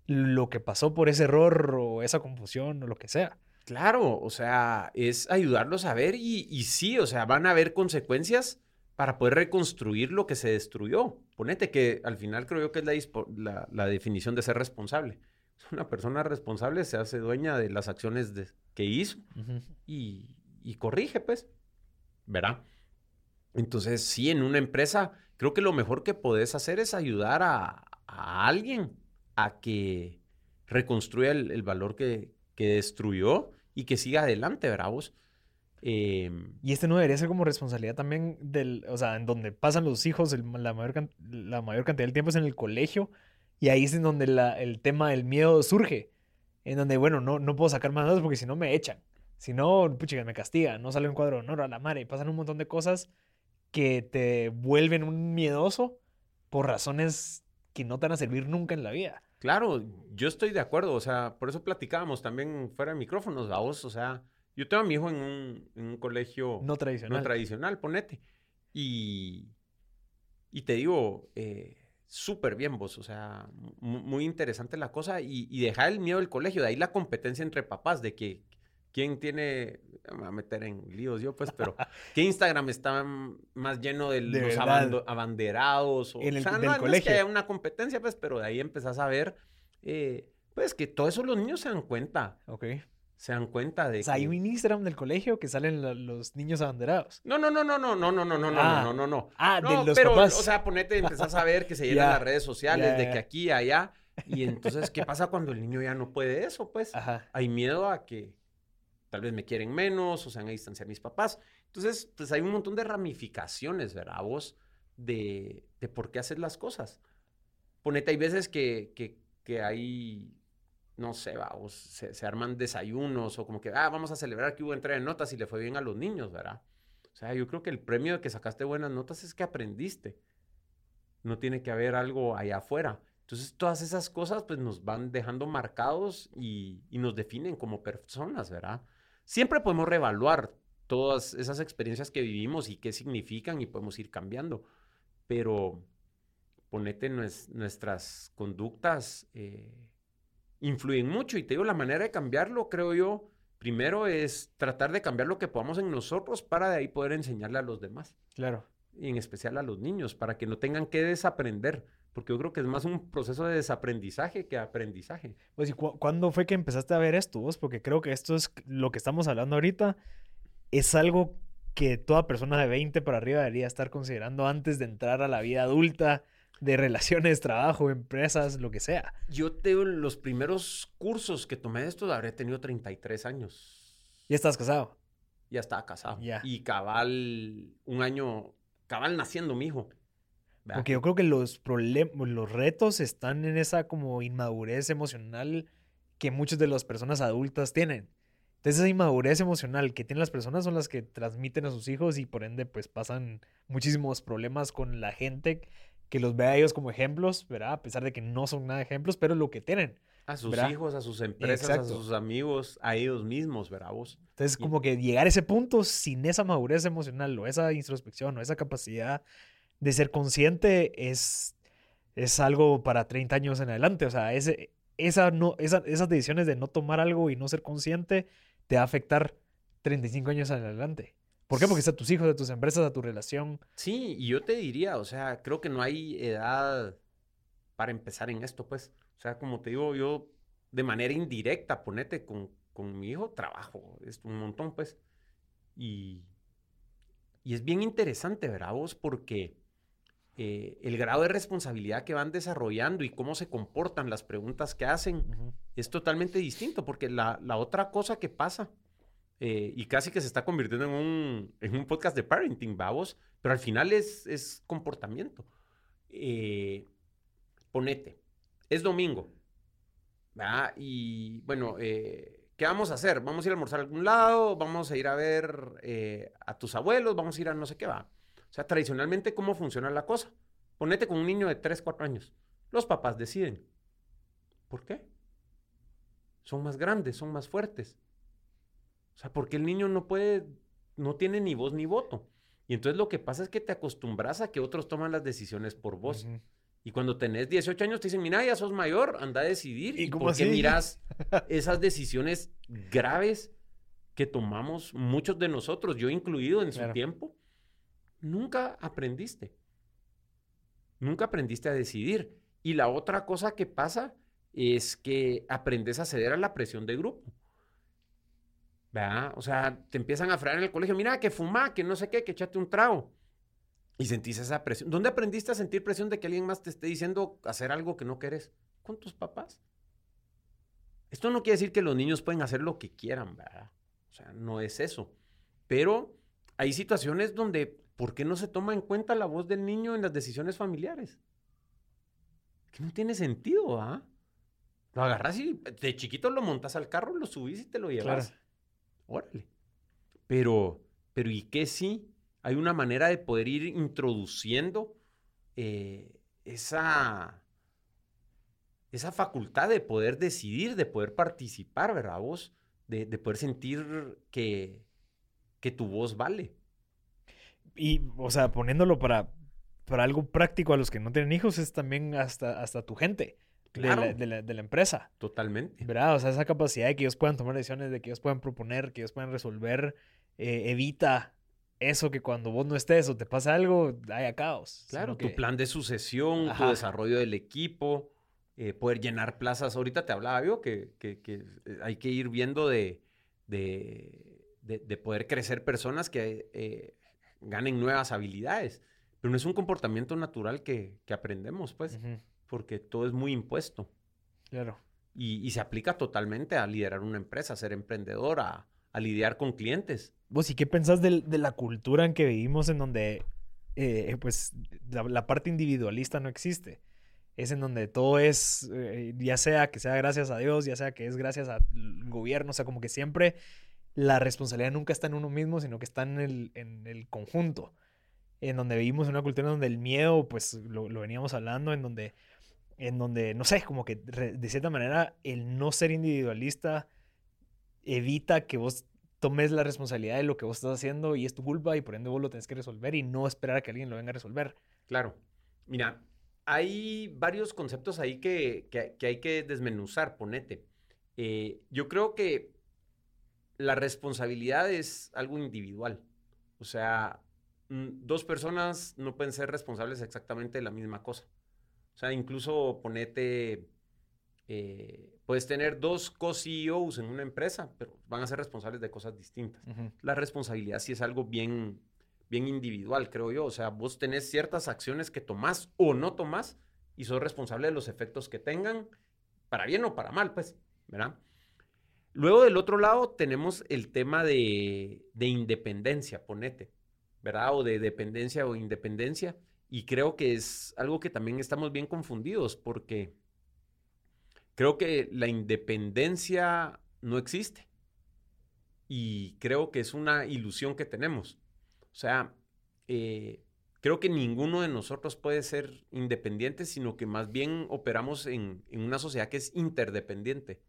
Speaker 1: lo que pasó por ese error o esa confusión o lo que sea.
Speaker 2: Claro, o sea, es ayudarlos a ver y, y sí, o sea, van a haber consecuencias para poder reconstruir lo que se destruyó. Ponete que al final creo yo que es la, la, definición de ser responsable. [LAUGHS] Una persona responsable se hace dueña de las acciones de, que hizo y, y corrige, pues, ¿verdad? Entonces, sí, en una empresa, creo que lo mejor que podés hacer es ayudar a, alguien a que reconstruya el, valor que, destruyó y que siga adelante, ¿verdad?
Speaker 1: Em, y este no debería ser como responsabilidad también del, o sea, en donde pasan los hijos, la, mayor, la mayor cantidad del tiempo es en el colegio y ahí es en donde el tema del miedo surge, en donde, bueno, no, no puedo sacar más notas porque si no me echan. Si no, pucha, me castiga, no sale un cuadro de honor a la madre. Pasan un montón de cosas que te vuelven un miedoso por razones que no te van a servir nunca en la vida.
Speaker 2: Claro, yo estoy de acuerdo. O sea, por eso platicábamos también fuera de micrófonos, vos. O sea, yo tengo a mi hijo en un, colegio
Speaker 1: no tradicional.
Speaker 2: No tradicional, ponete. Y, y te digo, eh, súper bien vos. O sea, muy interesante la cosa. Y, y dejar el miedo del colegio. De ahí la competencia entre papás de que ¿Quién tiene, me voy a meter en líos yo, pues, pero [LAUGHS] ¿qué Instagram está más lleno de, los abanderados? O,
Speaker 1: en el,
Speaker 2: o sea,
Speaker 1: no, colegio. es que
Speaker 2: haya una competencia, pues, pero de ahí empezás a ver, eh, pues, que todo eso los niños se dan cuenta.
Speaker 1: Ok.
Speaker 2: Se dan cuenta de
Speaker 1: O sea, hay un Instagram del colegio que salen los niños abanderados.
Speaker 2: No, no, no, no, no, no, no, no, no,
Speaker 1: ah.
Speaker 2: no, no, no.
Speaker 1: Ah,
Speaker 2: de
Speaker 1: los
Speaker 2: pero,
Speaker 1: papás.
Speaker 2: o sea, ponete, empezás a ver que se [LAUGHS] llenan las redes sociales de que aquí, allá. Y entonces, ¿qué pasa cuando el niño ya no puede eso? Pues [LAUGHS]
Speaker 1: Ajá.
Speaker 2: hay miedo a que tal vez me quieren menos o se van a distanciar mis papás. Entonces, pues hay un montón de ramificaciones, ¿verdad? Vos, de, por qué haces las cosas. Ponete, hay veces que, que, hay, no sé, vamos, se, se, arman desayunos o como que, ah, vamos a celebrar que hubo entrega de notas y le fue bien a los niños, ¿verdad? O sea, yo creo que el premio de que sacaste buenas notas es que aprendiste. No tiene que haber algo allá afuera. Entonces, todas esas cosas pues nos van dejando marcados y, nos definen como personas, ¿verdad? Siempre podemos reevaluar todas esas experiencias que vivimos y qué significan y podemos ir cambiando. Pero ponete nuestras conductas eh, influyen mucho y te digo, la manera de cambiarlo, creo yo, primero es tratar de cambiar lo que podamos en nosotros para de ahí poder enseñarle a los demás.
Speaker 1: Claro.
Speaker 2: Y en especial a los niños, para que no tengan que desaprender porque yo creo que es más un proceso de desaprendizaje que aprendizaje.
Speaker 1: Pues, ¿y cuándo fue que empezaste a ver esto vos? Porque creo que esto es lo que estamos hablando ahorita, es algo que toda persona de 20 para arriba debería estar considerando antes de entrar a la vida adulta, de relaciones, trabajo, empresas, lo que sea.
Speaker 2: Yo tengo los primeros cursos que tomé de esto, habré tenido 33 años.
Speaker 1: ¿Ya estás casado?
Speaker 2: Ya estaba casado. Y cabal, un año, cabal naciendo mi hijo.
Speaker 1: Porque yo creo que los problemas, los retos están en esa como inmadurez emocional que muchas de las personas adultas tienen. Entonces esa inmadurez emocional que tienen las personas son las que transmiten a sus hijos y por ende pues pasan muchísimos problemas con la gente que los ve a ellos como ejemplos, ¿verdad? A pesar de que no son nada ejemplos, pero lo que tienen.
Speaker 2: A sus hijos, a sus empresas, a sus amigos, a ellos mismos, ¿verdad? Vos?
Speaker 1: Entonces, como que llegar a ese punto sin esa madurez emocional o esa introspección o esa capacidad de ser consciente es, es algo para 30 años en adelante. O sea, ese, esa no, esas decisiones de no tomar algo y no ser consciente te va a afectar 35 años en adelante. ¿Por qué? Porque es a tus hijos, a tus empresas, a tu relación.
Speaker 2: Sí, y yo te diría, o sea, creo que no hay edad para empezar en esto, pues. O sea, como te digo, yo de manera indirecta, ponete con, con mi hijo, trabajo, es un montón, pues. Y, y es bien interesante, ¿verdad? Vos, porque eh, el grado de responsabilidad que van desarrollando y cómo se comportan las preguntas que hacen es totalmente distinto, porque la, otra cosa que pasa, eh, y casi que se está convirtiendo en un, en un podcast de parenting, vamos, pero al final es, es comportamiento. Eh, ponete, es domingo. Y bueno, ¿qué vamos a hacer? ¿Vamos a ir a almorzar a algún lado? ¿Vamos a ir a ver a tus abuelos? ¿Vamos a ir a no sé qué va? O sea, tradicionalmente, ¿cómo funciona la cosa? Ponete con un niño de 3, 4 años. Los papás deciden. ¿Por qué? Son más grandes, son más fuertes. O sea, porque el niño no puede, no tiene ni voz ni voto. Y entonces lo que pasa es que te acostumbras a que otros toman las decisiones por vos. Y cuando tenés 18 años te dicen, mira, ya sos mayor, anda a decidir. ¿Y, cómo por qué miras [LAUGHS] esas decisiones graves que tomamos muchos de nosotros, yo incluido en su tiempo? nunca aprendiste. Nunca aprendiste a decidir. Y la otra cosa que pasa es que aprendes a ceder a la presión de grupo. ¿Verdad? O sea, te empiezan a frenar en el colegio, mira, que fuma, que no sé qué, que echate un trago. Y sentís esa presión. ¿Dónde aprendiste a sentir presión de que alguien más te esté diciendo hacer algo que no querés? Con tus papás. Esto no quiere decir que los niños pueden hacer lo que quieran, ¿verdad? O sea, no es eso. Pero hay situaciones donde ¿por qué no se toma en cuenta la voz del niño en las decisiones familiares? Que no tiene sentido, ¿ah? Lo agarras y de chiquito lo montas al carro, lo subís y te lo llevas. Órale. Pero, pero ¿y qué sí? Hay una manera de poder ir introduciendo eh, esa, esa facultad de poder decidir, de poder participar, ¿verdad? Vos, de, de poder sentir que, que tu voz vale.
Speaker 1: Y, o sea, poniéndolo para, para algo práctico a los que no tienen hijos, es también hasta, hasta tu gente. De, la, empresa.
Speaker 2: Totalmente.
Speaker 1: ¿Verdad? O sea, esa capacidad de que ellos puedan tomar decisiones, de que ellos puedan proponer, que ellos puedan resolver, eh, evita eso que cuando vos no estés o te pasa algo, haya caos.
Speaker 2: Claro, tu plan de sucesión, tu desarrollo del equipo, eh, poder llenar plazas. Ahorita te hablaba yo que, que, que eh, hay que ir viendo de, de, de, poder crecer personas que ganen nuevas habilidades. Pero no es un comportamiento natural que, aprendemos, pues, porque todo es muy impuesto.
Speaker 1: Claro.
Speaker 2: Y, se aplica totalmente a liderar una empresa, a ser emprendedor, a, lidiar con clientes.
Speaker 1: ¿Vos y qué pensás de, la cultura en que vivimos en donde, eh, pues, la, parte individualista no existe? es en donde todo es, eh, ya sea que sea gracias a Dios, ya sea que es gracias al gobierno, o sea, como que siempre la responsabilidad nunca está en uno mismo, sino que está en el, en el conjunto, en donde vivimos en una cultura donde el miedo, pues lo, lo veníamos hablando, en donde, en donde, no sé, como que de cierta manera el no ser individualista evita que vos tomes la responsabilidad de lo que vos estás haciendo y es tu culpa y por ende vos lo tenés que resolver y no esperar a que alguien lo venga a resolver.
Speaker 2: Claro. Mira, hay varios conceptos ahí que, que, hay que desmenuzar, ponete. Eh, yo creo que la responsabilidad es algo individual. O sea, mm, dos personas no pueden ser responsables exactamente de la misma cosa. O sea, incluso ponete eh, puedes tener dos co-CEOs en una empresa, pero van a ser responsables de cosas distintas. La responsabilidad sí es algo bien, bien individual, creo yo. O sea, vos tenés ciertas acciones que tomás o no tomás y sos responsable de los efectos que tengan, para bien o para mal, pues, ¿verdad? Luego del otro lado tenemos el tema de, de independencia, ponete, ¿verdad? O de dependencia o independencia. Y creo que es algo que también estamos bien confundidos porque Creo que la independencia no existe. Y creo que es una ilusión que tenemos. O sea, eh, creo que ninguno de nosotros puede ser independiente, sino que más bien operamos en, una sociedad que es interdependiente.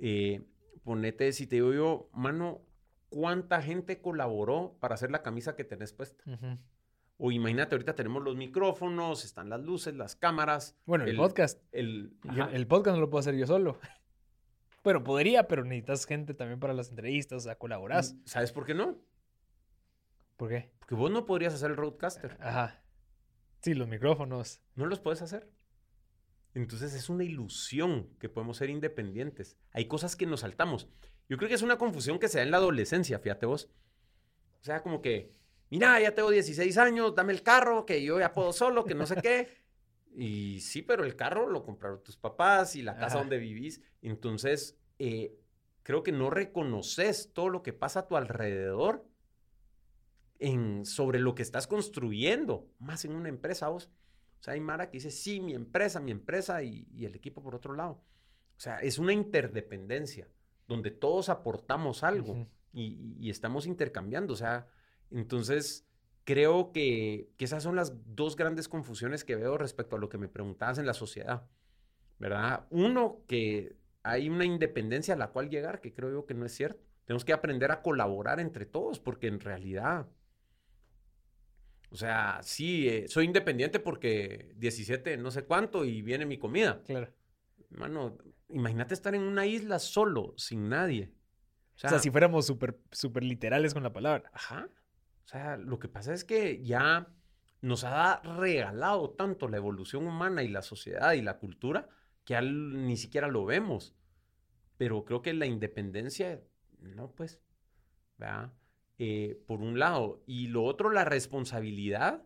Speaker 2: Eh, ponete, si te digo yo, mano, ¿cuánta gente colaboró para hacer la camisa que tenés puesta? O imagínate, ahorita tenemos los micrófonos, están las luces, las cámaras.
Speaker 1: Bueno, el, podcast. El, el, podcast no lo puedo hacer yo solo. [LAUGHS] Bueno, podría, pero necesitas gente también para las entrevistas, o sea, colaborás.
Speaker 2: Mm, ¿Sabes por qué no?
Speaker 1: ¿Por qué?
Speaker 2: Porque vos no podrías hacer el roadcaster.
Speaker 1: Ajá. Sí, los micrófonos.
Speaker 2: No los puedes hacer. Entonces es una ilusión que podemos ser independientes. Hay cosas que nos saltamos. Yo creo que es una confusión que se da en la adolescencia, fíjate vos. O sea, como que mira, ya tengo 16 años, dame el carro, que yo ya puedo solo, que no sé qué. Y sí, pero el carro lo compraron tus papás y la casa donde vivís. Entonces, eh, creo que no reconoces todo lo que pasa a tu alrededor en, sobre lo que estás construyendo, más en una empresa vos. O sea, hay Mara que dice, sí, mi empresa, mi empresa y, el equipo por otro lado. O sea, es una interdependencia donde todos aportamos algo y, y, estamos intercambiando. O sea, entonces, creo que, esas son las dos grandes confusiones que veo respecto a lo que me preguntabas en la sociedad, ¿verdad? Uno, que hay una independencia a la cual llegar, que creo yo que no es cierto. Tenemos que aprender a colaborar entre todos, porque en realidad, o sea, sí, eh, soy independiente porque 17, no sé cuánto, y viene mi comida.
Speaker 1: Claro.
Speaker 2: Hermano, imagínate estar en una isla solo, sin nadie.
Speaker 1: O sea, si fuéramos súper super literales con la palabra.
Speaker 2: Ajá. O sea, lo que pasa es que ya nos ha regalado tanto la evolución humana y la sociedad y la cultura que ya ni siquiera lo vemos. Pero creo que la independencia, no, pues, ¿verdad? Eh, por un lado. Y lo otro, la responsabilidad,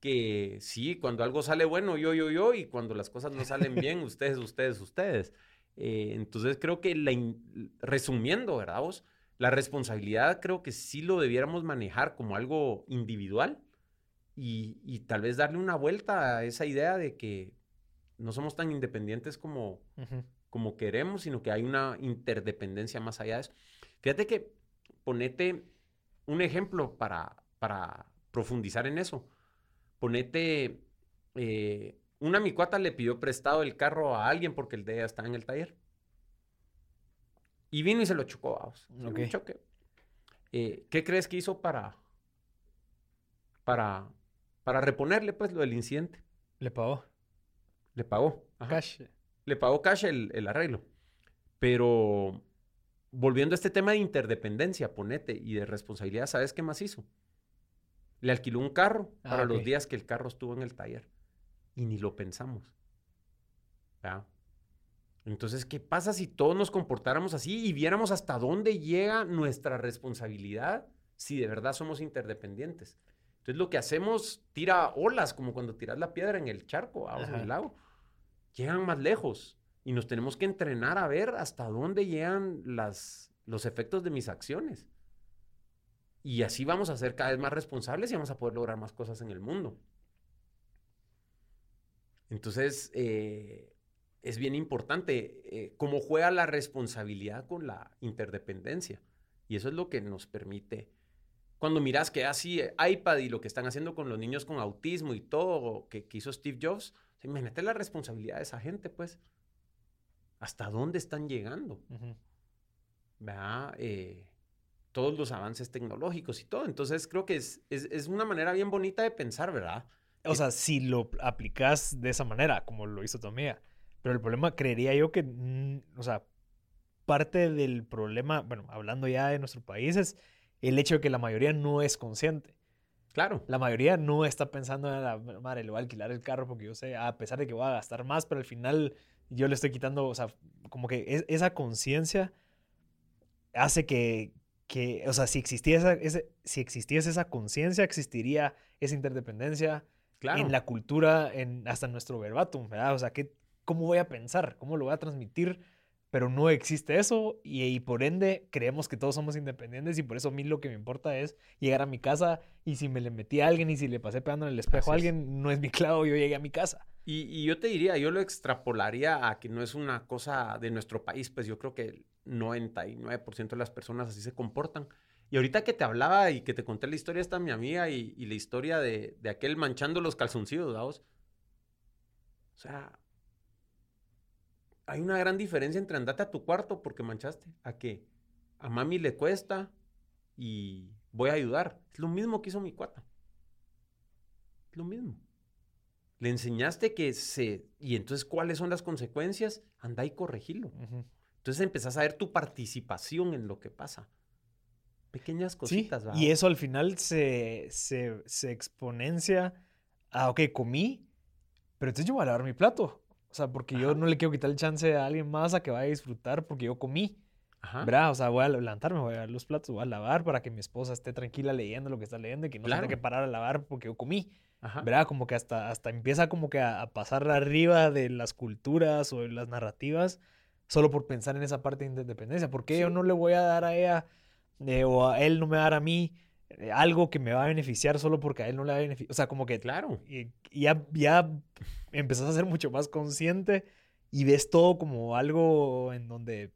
Speaker 2: que sí, cuando algo sale bueno, yo, yo, yo, y cuando las cosas no salen [LAUGHS] bien, ustedes, ustedes, ustedes. Eh, entonces creo que, la resumiendo, ¿verdad? Vos? La responsabilidad creo que sí lo debiéramos manejar como algo individual y, tal vez darle una vuelta a esa idea de que no somos tan independientes como, como queremos, sino que hay una interdependencia más allá de eso. Fíjate que ponete un ejemplo para, para profundizar en eso. Ponete, eh, una micuata le pidió prestado el carro a alguien porque el de ella está en el taller. Y vino y se lo chocó, vamos. choque. Eh, ¿Qué crees que hizo para, para, para reponerle, pues, lo del incidente?
Speaker 1: Le pagó.
Speaker 2: Le pagó.
Speaker 1: Cash.
Speaker 2: Le pagó cash el, arreglo. Pero volviendo a este tema de interdependencia, ponete, y de responsabilidad, ¿sabes qué más hizo? Le alquiló un carro ah, para los días que el carro estuvo en el taller. Y ni lo pensamos. ¿Ya? Entonces, ¿qué pasa si todos nos comportáramos así y viéramos hasta dónde llega nuestra responsabilidad si de verdad somos interdependientes? Entonces, lo que hacemos tira olas, como cuando tiras la piedra en el charco, en el lago. Llegan más lejos y nos tenemos que entrenar a ver hasta dónde llegan las, los efectos de mis acciones. Y así vamos a ser cada vez más responsables y vamos a poder lograr más cosas en el mundo. Entonces, eh, es bien importante eh, cómo juega la responsabilidad con la interdependencia. Y eso es lo que nos permite. Cuando miras que así eh, iPad y lo que están haciendo con los niños con autismo y todo que, hizo Steve Jobs, imagínate la responsabilidad de esa gente, pues. ¿Hasta dónde están llegando? Eh, todos los avances tecnológicos y todo. Entonces creo que es, es, una manera bien bonita de pensar, ¿verdad?
Speaker 1: O sea, si lo aplicas de esa manera, como lo hizo tu amiga. Pero el problema, creería yo que, o sea, parte del problema, bueno, hablando ya de nuestro país, es el hecho de que la mayoría no es consciente.
Speaker 2: Claro.
Speaker 1: La mayoría no está pensando en la madre, le voy a alquilar el carro porque yo sé, a pesar de que voy a gastar más, pero al final yo le estoy quitando, o sea, como que esa conciencia hace que, que, o sea, si existiese, ese, si existiese esa conciencia, existiría esa interdependencia claro. en la cultura, en, hasta en nuestro verbatim, ¿verdad? O sea, ¿qué, ¿cómo voy a pensar? ¿Cómo lo voy a transmitir? pero no existe eso y, por ende creemos que todos somos independientes y por eso a mí lo que me importa es llegar a mi casa y si me le metí a alguien y si le pasé pegando en el espejo a alguien, no es mi clavo, yo llegué a mi casa.
Speaker 2: Y, yo te diría, yo lo extrapolaría a que no es una cosa de nuestro país, pues yo creo que el 99% de las personas así se comportan. Y ahorita que te hablaba y que te conté la historia esta mi amiga y, la historia de, de, aquel manchando los calzoncillos, ¿daos? O sea, hay una gran diferencia entre andarte a tu cuarto porque manchaste, a que a mami le cuesta y voy a ayudar. Es lo mismo que hizo mi cuata. Es lo mismo. Le enseñaste que se... Y entonces, ¿cuáles son las consecuencias? Anda y corregilo. Entonces empezás a ver tu participación en lo que pasa. Pequeñas cositas,
Speaker 1: sí, Y eso al final se, se, se exponencia a, ok, comí, pero entonces yo voy a lavar mi plato. O sea, porque yo no le quiero quitar el chance a alguien más a que vaya a disfrutar porque yo comí. Ajá. ¿Verdad? O sea, voy a levantarme, voy a dar los platos, voy a lavar para que mi esposa esté tranquila leyendo lo que está leyendo y que no tenga que parar a lavar porque yo comí. Ajá. ¿Verdad? Como que hasta, hasta empieza como que a, pasar arriba de las culturas o de las narrativas solo por pensar en esa parte de independencia. ¿Por qué yo no le voy a dar a ella eh, o a él no me va a dar a mí algo que me va a beneficiar solo porque a él no le va a beneficiar? O sea, como que...
Speaker 2: Claro.
Speaker 1: Y, ya, ya empezás a ser mucho más consciente y ves todo como algo en donde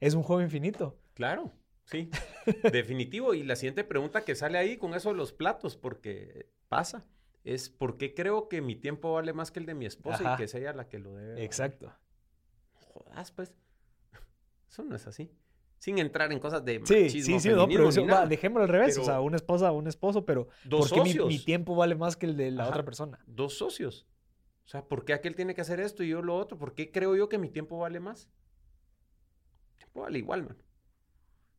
Speaker 1: es un juego infinito.
Speaker 2: Claro, sí, [LAUGHS] definitivo. Y la siguiente pregunta que sale ahí con eso de los platos, porque pasa, es ¿por qué creo que mi tiempo vale más que el de mi esposa y que es ella la que lo debe?
Speaker 1: Exacto.
Speaker 2: Jodas, pues. [LAUGHS] Eso no es así. Sin entrar en cosas de
Speaker 1: sí, Sí, sí, no, pero dejémoslo al revés. o sea, una esposa, un esposo, pero dos ¿por qué mi, tiempo vale más que el de la otra persona?
Speaker 2: Dos socios. O sea, ¿por qué aquel tiene que hacer esto y yo lo otro? ¿Por qué creo yo que mi tiempo vale más? El tiempo vale igual, man.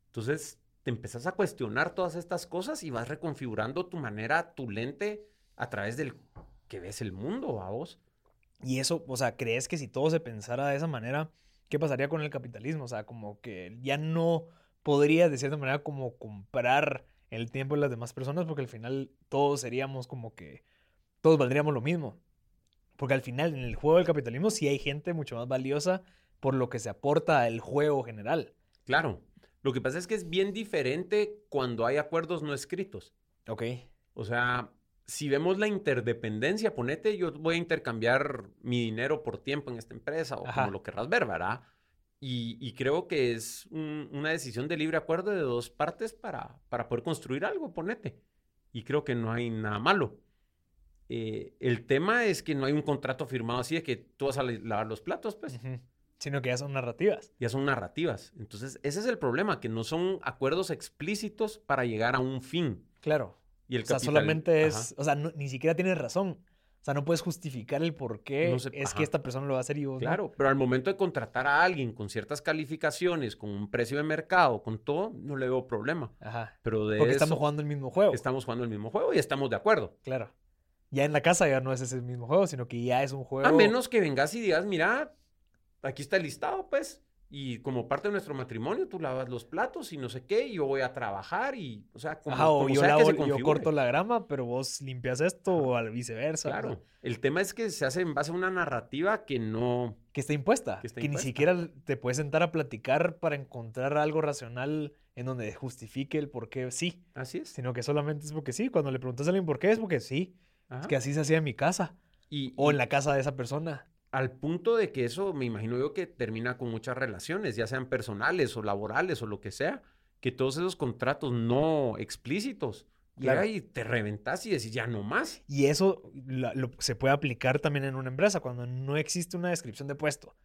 Speaker 2: Entonces, te empezás a cuestionar todas estas cosas y vas reconfigurando tu manera, tu lente a través del que ves el mundo a vos.
Speaker 1: Y eso, o sea, ¿crees que si todo se pensara de esa manera, qué pasaría con el capitalismo? O sea, como que ya no podrías de cierta manera como comprar el tiempo de las demás personas porque al final todos seríamos como que todos valdríamos lo mismo. Porque al final, en el juego del capitalismo, sí hay gente mucho más valiosa por lo que se aporta al juego general.
Speaker 2: Claro. Lo que pasa es que es bien diferente cuando hay acuerdos no escritos.
Speaker 1: Ok.
Speaker 2: O sea, si vemos la interdependencia, ponete, yo voy a intercambiar mi dinero por tiempo en esta empresa o como lo querrás ver, ¿verdad? Y, creo que es una decisión de libre acuerdo de dos partes para, para poder construir algo, ponete. Y creo que no hay nada malo. Eh, el tema es que no hay un contrato firmado así de que tú vas a lavar los platos, pues.
Speaker 1: Sino que ya son narrativas.
Speaker 2: Ya son narrativas. Entonces, ese es el problema, que no son acuerdos explícitos para llegar a un fin.
Speaker 1: Claro. Y el o sea, solamente es, o sea, ni siquiera tienes razón. O sea, no puedes justificar el por qué es que esta persona lo va a hacer y vos
Speaker 2: Claro, pero al momento de contratar a alguien con ciertas calificaciones, con un precio de mercado, con todo, no le veo problema.
Speaker 1: Ajá. Pero de Porque estamos jugando el mismo juego.
Speaker 2: Estamos jugando el mismo juego y estamos de acuerdo.
Speaker 1: Claro ya en la casa ya no es ese mismo juego, sino que ya es un juego.
Speaker 2: A menos que vengas y digas, mira, aquí está el listado, pues. Y como parte de nuestro matrimonio, tú lavas los platos y no sé qué, y yo voy a trabajar y, o sea,
Speaker 1: como, yo, corto la grama, pero vos limpias esto o al viceversa.
Speaker 2: Claro. El tema es que se hace en base a una narrativa que no...
Speaker 1: Que está impuesta. Que, que ni siquiera te puedes sentar a platicar para encontrar algo racional en donde justifique el por qué sí.
Speaker 2: Así es.
Speaker 1: Sino que solamente es porque sí. Cuando le preguntas a alguien por qué, es porque sí. Es que así se hacía en mi casa. Y, o en la casa de esa persona.
Speaker 2: Al punto de que eso, me imagino yo que termina con muchas relaciones, ya sean personales o laborales o lo que sea, que todos esos contratos no explícitos, Claro. y te reventas y decís ya no más.
Speaker 1: Y eso se puede aplicar también en una empresa cuando no existe una descripción de puesto,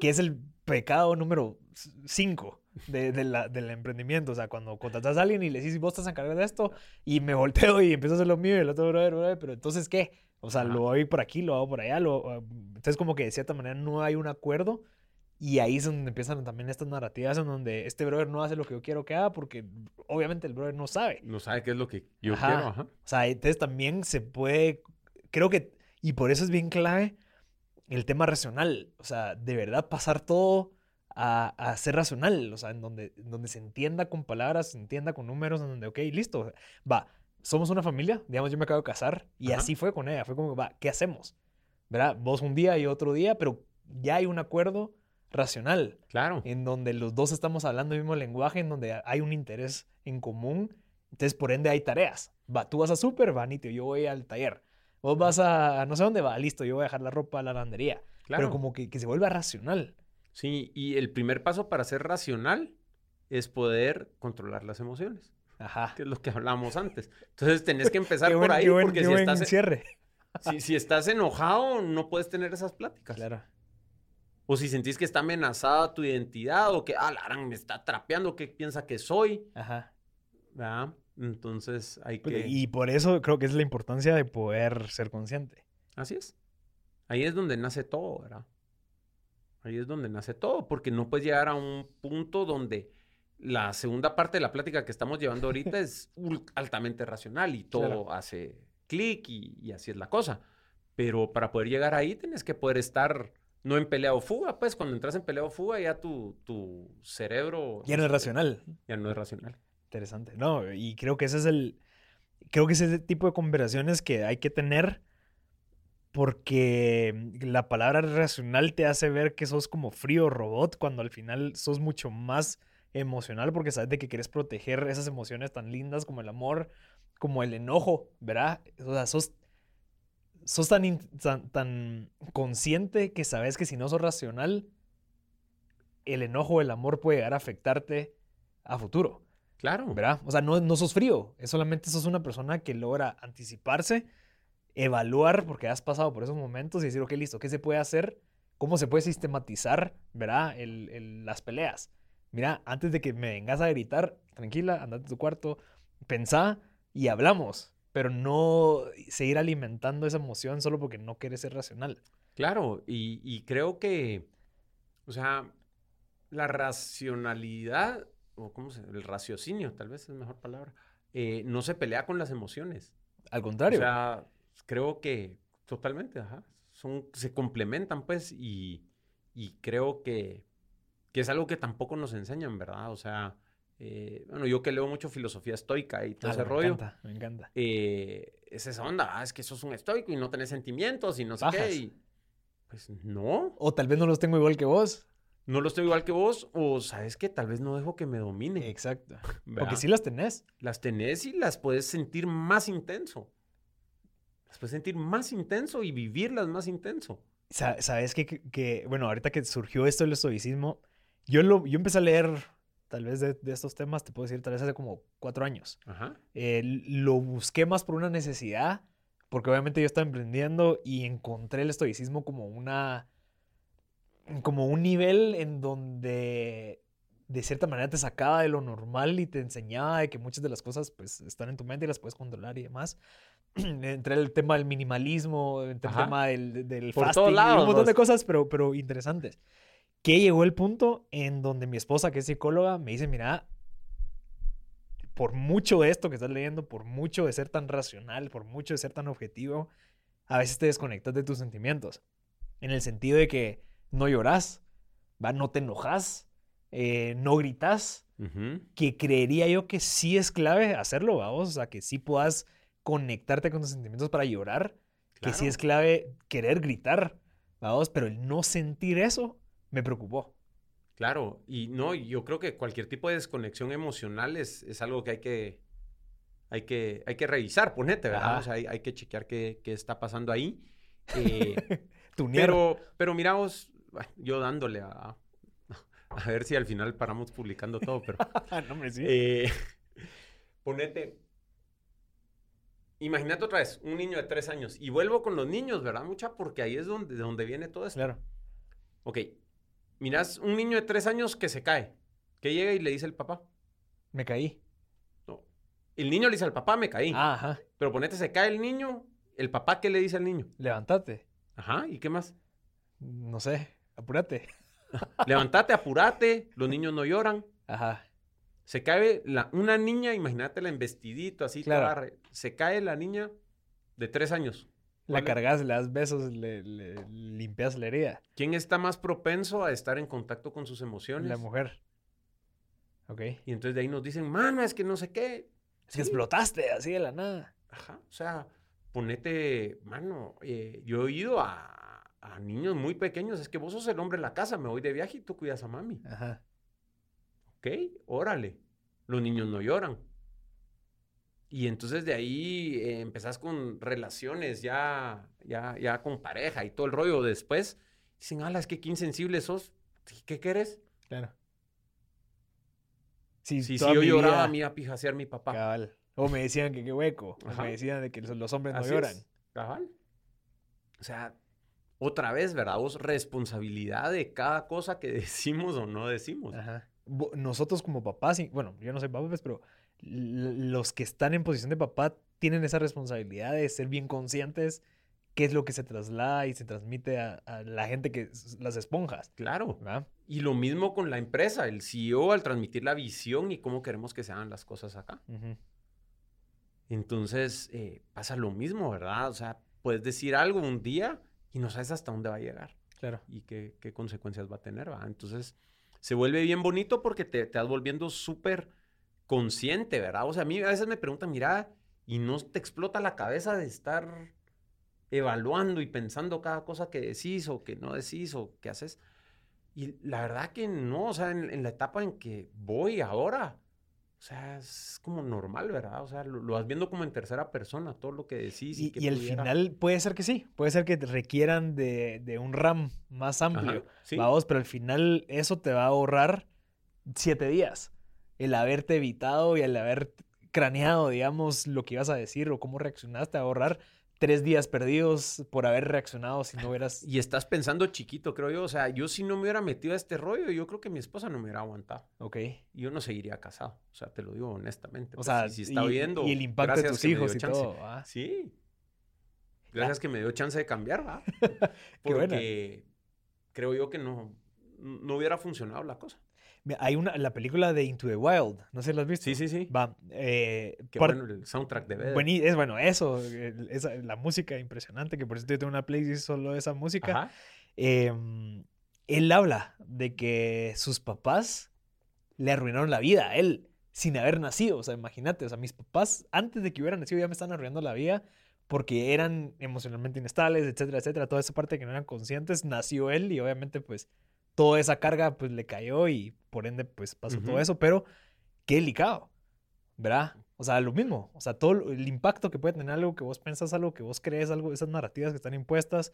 Speaker 1: que es el pecado número 5 de, del emprendimiento. O sea, cuando contratas a alguien y le dices, vos estás a encargar de esto, y me volteo y empiezo a hacer lo mío y el otro, brother, brother, pero entonces, ¿qué? O sea, lo voy por aquí, lo hago por allá. Lo, entonces, como que de cierta manera no hay un acuerdo y ahí es donde empiezan también estas narrativas en donde este brother no hace lo que yo quiero que haga porque obviamente el brother no sabe.
Speaker 2: No sabe qué es lo que yo quiero. Ajá. O
Speaker 1: sea, entonces también se puede, creo que, y por eso es bien clave el tema racional. O sea, de verdad pasar todo a, a ser racional. O sea, en donde, donde se entienda con palabras, se entienda con números, en donde, ok, listo, va, somos una familia, digamos, yo me acabo de casar y así fue con ella. Fue como, va, ¿qué hacemos? ¿Verdad? Vos un día y otro día, pero ya hay un acuerdo racional.
Speaker 2: Claro.
Speaker 1: En donde los dos estamos hablando el mismo lenguaje, en donde hay un interés en común. Entonces, por ende, hay tareas. Va, tú vas a súper, va, yo voy al taller. Vos vas a no sé dónde va, listo, yo voy a dejar la ropa a la lavandería. Claro. Pero como que, que se vuelva racional.
Speaker 2: Sí, y el primer paso para ser racional es poder controlar las emociones. Ajá. Que es lo que hablábamos antes. Entonces tenés que [LAUGHS] empezar por ahí porque si estás
Speaker 1: cierre. [LAUGHS]
Speaker 2: Si, si, estás enojado, no puedes tener esas pláticas.
Speaker 1: Claro.
Speaker 2: O si sentís que está amenazada tu identidad o que, ah, la me está trapeando, ¿qué piensa que soy? Ajá. ¿Verdad? Entonces hay pues, que...
Speaker 1: Y por eso creo que es la importancia de poder ser consciente.
Speaker 2: Así es. Ahí es donde nace todo, ¿verdad? Ahí es donde nace todo, porque no puedes llegar a un punto donde la segunda parte de la plática que estamos llevando ahorita es altamente racional y todo hace clic y, y así es la cosa. Pero para poder llegar ahí tienes que poder estar no en pelea o fuga, pues cuando entras en pelea o fuga ya tu, tu cerebro...
Speaker 1: Ya no es racional.
Speaker 2: Ya no es racional.
Speaker 1: Interesante. No, y creo que ese es el... Creo que ese es el tipo de conversaciones que hay que tener porque la palabra racional te hace ver que sos como frío robot cuando al final sos mucho más emocional porque sabes de que quieres proteger esas emociones tan lindas como el amor, como el enojo, ¿verdad? O sea, sos sos tan, tan, consciente que sabes que si no sos racional, el enojo el amor puede llegar a afectarte a futuro.
Speaker 2: Claro.
Speaker 1: ¿Verdad? O sea, no, no sos frío, es solamente sos una persona que logra anticiparse, evaluar, porque has pasado por esos momentos y decir, ok, listo, ¿qué se puede hacer? ¿Cómo se puede sistematizar, ¿verdad? las peleas. Mira, antes de que me vengas a gritar, tranquila, andate a tu cuarto, pensá y hablamos pero no seguir alimentando esa emoción solo porque no quieres ser racional.
Speaker 2: Claro, y, creo que, o sea, la racionalidad, o cómo se el raciocinio, tal vez es mejor palabra, eh, no se pelea con las emociones.
Speaker 1: Al contrario.
Speaker 2: O sea, creo que totalmente, ajá. Son, se complementan, pues, y, y creo que, que es algo que tampoco nos enseñan, ¿verdad? O sea, eh, bueno, yo que leo mucho filosofía estoica y todo ah, ese rollo.
Speaker 1: Me encanta, me encanta.
Speaker 2: Eh, es esa onda, ah, es que sos un estoico y no tenés sentimientos y no sé qué. pues no.
Speaker 1: O tal vez no los tengo igual que vos.
Speaker 2: No los tengo igual que vos, o sabes que tal vez no dejo que me domine.
Speaker 1: Exacto. Porque sí las tenés.
Speaker 2: Las tenés y las puedes sentir más intenso. Las puedes sentir más intenso y vivirlas más intenso.
Speaker 1: Sabes que, que, bueno, ahorita que surgió esto del estoicismo, yo, lo, yo empecé a leer tal vez de, estos temas, te puedo decir, tal vez hace como cuatro años. Eh, lo busqué más por una necesidad, porque obviamente yo estaba emprendiendo y encontré el estoicismo como una, como un nivel en donde de cierta manera te sacaba de lo normal y te enseñaba de que muchas de las cosas pues están en tu mente y las puedes controlar y demás. [CLEARS THROAT] entre el tema del minimalismo, entre el tema del, del fasting, un montón de cosas, pero, pero interesantes que llegó el punto en donde mi esposa, que es psicóloga, me dice, mira, por mucho de esto que estás leyendo, por mucho de ser tan racional, por mucho de ser tan objetivo, a veces te desconectas de tus sentimientos. En el sentido de que no lloras, ¿va? no te enojas, eh, no gritas, que creería yo que sí es clave hacerlo, vamos, o sea, que sí puedas conectarte con tus sentimientos para llorar, que sí es clave querer gritar, vamos, pero el no sentir eso me preocupó.
Speaker 2: Claro, y no, yo creo que cualquier tipo de desconexión emocional es, es algo que hay que, hay que, hay que revisar, ponete, ¿verdad? O sea, hay, hay, que chequear qué, qué, está pasando ahí. Eh, [LAUGHS] pero, pero mira vos, yo dándole a, a ver si al final paramos publicando todo, pero... [LAUGHS] no me sí. Eh, [LAUGHS] ponete... Imagínate otra vez, un niño de tres años. Y vuelvo con los niños, ¿verdad? Mucha, porque ahí es donde, de donde viene todo esto. Claro. Ok. Miras un niño de tres años que se cae. Que llega y le dice el papá.
Speaker 1: Me caí.
Speaker 2: No. El niño le dice al papá, me caí.
Speaker 1: Ah, ajá.
Speaker 2: Pero ponete, se cae el niño. ¿El papá qué le dice al niño?
Speaker 1: Levántate.
Speaker 2: Ajá. ¿Y qué más?
Speaker 1: No sé. Apúrate. [LAUGHS]
Speaker 2: Levántate, apúrate. Los niños no lloran.
Speaker 1: Ajá.
Speaker 2: Se cae la, una niña, imagínatela en vestidito, así, claro. se cae la niña de tres años.
Speaker 1: La cargas, le das besos, le, limpias la herida.
Speaker 2: ¿Quién está más propenso a estar en contacto con sus emociones?
Speaker 1: La mujer.
Speaker 2: Ok. Y entonces de ahí nos dicen, mano, es que no sé qué.
Speaker 1: Es que explotaste así de la nada.
Speaker 2: Ajá. O sea, ponete, mano, eh, yo he ido a, a, niños muy pequeños, es que vos sos el hombre de la casa, me voy de viaje y tú cuidas a mami.
Speaker 1: Ajá.
Speaker 2: Ok, órale. Los niños no lloran. Y entonces de ahí eh, empezás con relaciones ya, ya, ya con pareja y todo el rollo. Después dicen, ala, es que qué insensible sos. ¿Qué quieres?
Speaker 1: Claro.
Speaker 2: si yo lloraba, me iba a pijasear mi papá.
Speaker 1: Cabal. O me decían que qué hueco. O me decían de que los hombres no lloran.
Speaker 2: Cabal. O sea, otra vez, ¿verdad? Vos responsabilidad de cada cosa que [LAUGHS] decimos o no decimos.
Speaker 1: Ajá nosotros como papás, bueno, yo no soy papá, pues, pero los que están en posición de papá tienen esa responsabilidad de ser bien conscientes qué es lo que se traslada y se transmite a, la gente que las esponjas.
Speaker 2: Claro. Y lo mismo con la empresa, el CEO al transmitir la visión y cómo queremos que se hagan las cosas acá. Entonces eh, pasa lo mismo, ¿verdad? O sea, puedes decir algo un día y no sabes hasta dónde va a llegar.
Speaker 1: Claro.
Speaker 2: Y qué, qué consecuencias va a tener, ¿va? Entonces se vuelve bien bonito porque te, te vas volviendo súper consciente, ¿verdad? O sea, a mí a veces me preguntan, mira, y no te explota la cabeza de estar evaluando y pensando cada cosa que decís o que no decís o que haces. Y la verdad que no, o sea, en la etapa en que voy ahora, o sea, es como normal, ¿verdad? O sea, lo, vas viendo como en tercera persona, todo lo que decís.
Speaker 1: Y, y, al final puede ser que sí, puede ser que te requieran de, de un RAM más amplio, vamos, pero al final eso te va a ahorrar siete días. El haberte evitado y el haber craneado, digamos, lo que ibas a decir o cómo reaccionaste a ahorrar tres días perdidos por haber reaccionado si no hubieras...
Speaker 2: Y estás pensando chiquito, creo yo. O sea, yo si no me hubiera metido a este rollo, yo creo que mi esposa no me hubiera aguantado.
Speaker 1: Ok.
Speaker 2: Y yo no seguiría casado. O sea, te lo digo honestamente. O pues, sea, si, está viendo...
Speaker 1: Y el impacto de tus hijos y todo.
Speaker 2: Sí. [LAUGHS] Gracias que me dio chance de cambiar, ¿va? [LAUGHS] Porque creo yo que no, no hubiera funcionado la cosa.
Speaker 1: Hay una, la película de Into the Wild, no sé si la has visto.
Speaker 2: Sí, sí, sí.
Speaker 1: Va. Eh,
Speaker 2: Qué bueno el soundtrack de
Speaker 1: Vedder. es bueno, eso, esa, la música impresionante, que por eso yo tengo una playlist solo de esa música. Em, él habla de que sus papás le arruinaron la vida a él sin haber nacido. O sea, imagínate, o sea, mis papás antes de que hubiera nacido ya me están arruinando la vida porque eran emocionalmente inestables, etcétera, etcétera. Toda esa parte que no eran conscientes, nació él y obviamente pues toda esa carga pues le cayó y por ende pues pasó todo eso, pero qué delicado, ¿verdad? O sea, lo mismo, o sea, todo el impacto que puede tener algo que vos pensás, algo que vos crees, algo, esas narrativas que están impuestas,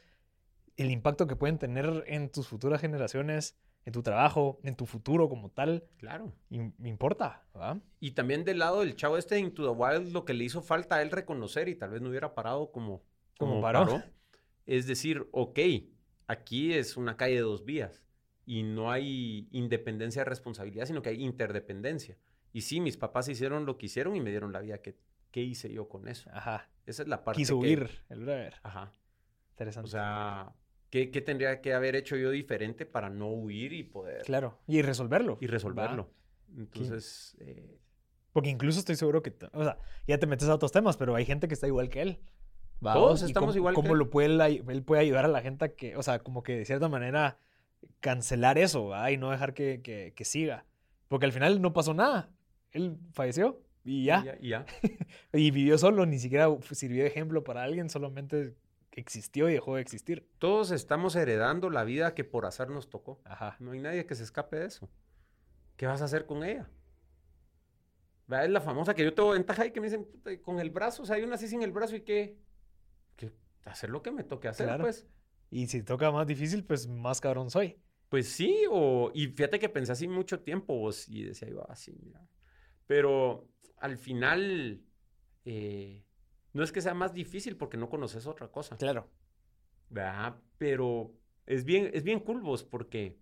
Speaker 1: el impacto que pueden tener en tus futuras generaciones, en tu trabajo, en tu futuro como tal.
Speaker 2: Claro.
Speaker 1: Me importa, ¿verdad?
Speaker 2: Y también del lado del chavo este de Into the Wild, lo que le hizo falta a él reconocer y tal vez no hubiera parado como, como, paró, es decir, ok, aquí es una calle de dos vías y no hay independencia de responsabilidad, sino que hay interdependencia. Y sí, mis papás hicieron lo que hicieron y me dieron la vida. ¿Qué, qué hice yo con eso?
Speaker 1: Ajá.
Speaker 2: Esa es la parte
Speaker 1: Quiso huir, el brother.
Speaker 2: Ajá.
Speaker 1: Interesante.
Speaker 2: O sea, ¿qué, ¿qué, tendría que haber hecho yo diferente para no huir y poder...
Speaker 1: Claro, y resolverlo.
Speaker 2: Y resolverlo. Entonces... Eh...
Speaker 1: Porque incluso estoy seguro que... O sea, ya te metes a otros temas, pero hay gente que está igual que él.
Speaker 2: Todos estamos igual
Speaker 1: que él. lo puede, él puede ayudar a la gente que... O sea, como que de cierta manera cancelar eso y no dejar que, siga. Porque al final no pasó nada. Él falleció y ya.
Speaker 2: Y, ya, [LAUGHS]
Speaker 1: y vivió solo, ni siquiera sirvió de ejemplo para alguien, solamente existió y dejó de existir.
Speaker 2: Todos estamos heredando la vida que por hacer nos tocó.
Speaker 1: Ajá.
Speaker 2: No hay nadie que se escape de eso. ¿Qué vas a hacer con ella? Es la famosa que yo tengo ventaja y que me dicen, con el brazo, o sea, hay una así sin el brazo y qué. hacer lo que me toque hacer, pues.
Speaker 1: Y si toca más difícil, pues más cabrón soy.
Speaker 2: Pues sí, o, y fíjate que pensé así mucho tiempo vos, y decía yo, así, mira. Pero al final, eh, no es que sea más difícil porque no conoces otra cosa.
Speaker 1: Claro.
Speaker 2: ¿Verdad? Pero es bien, es bien cool vos porque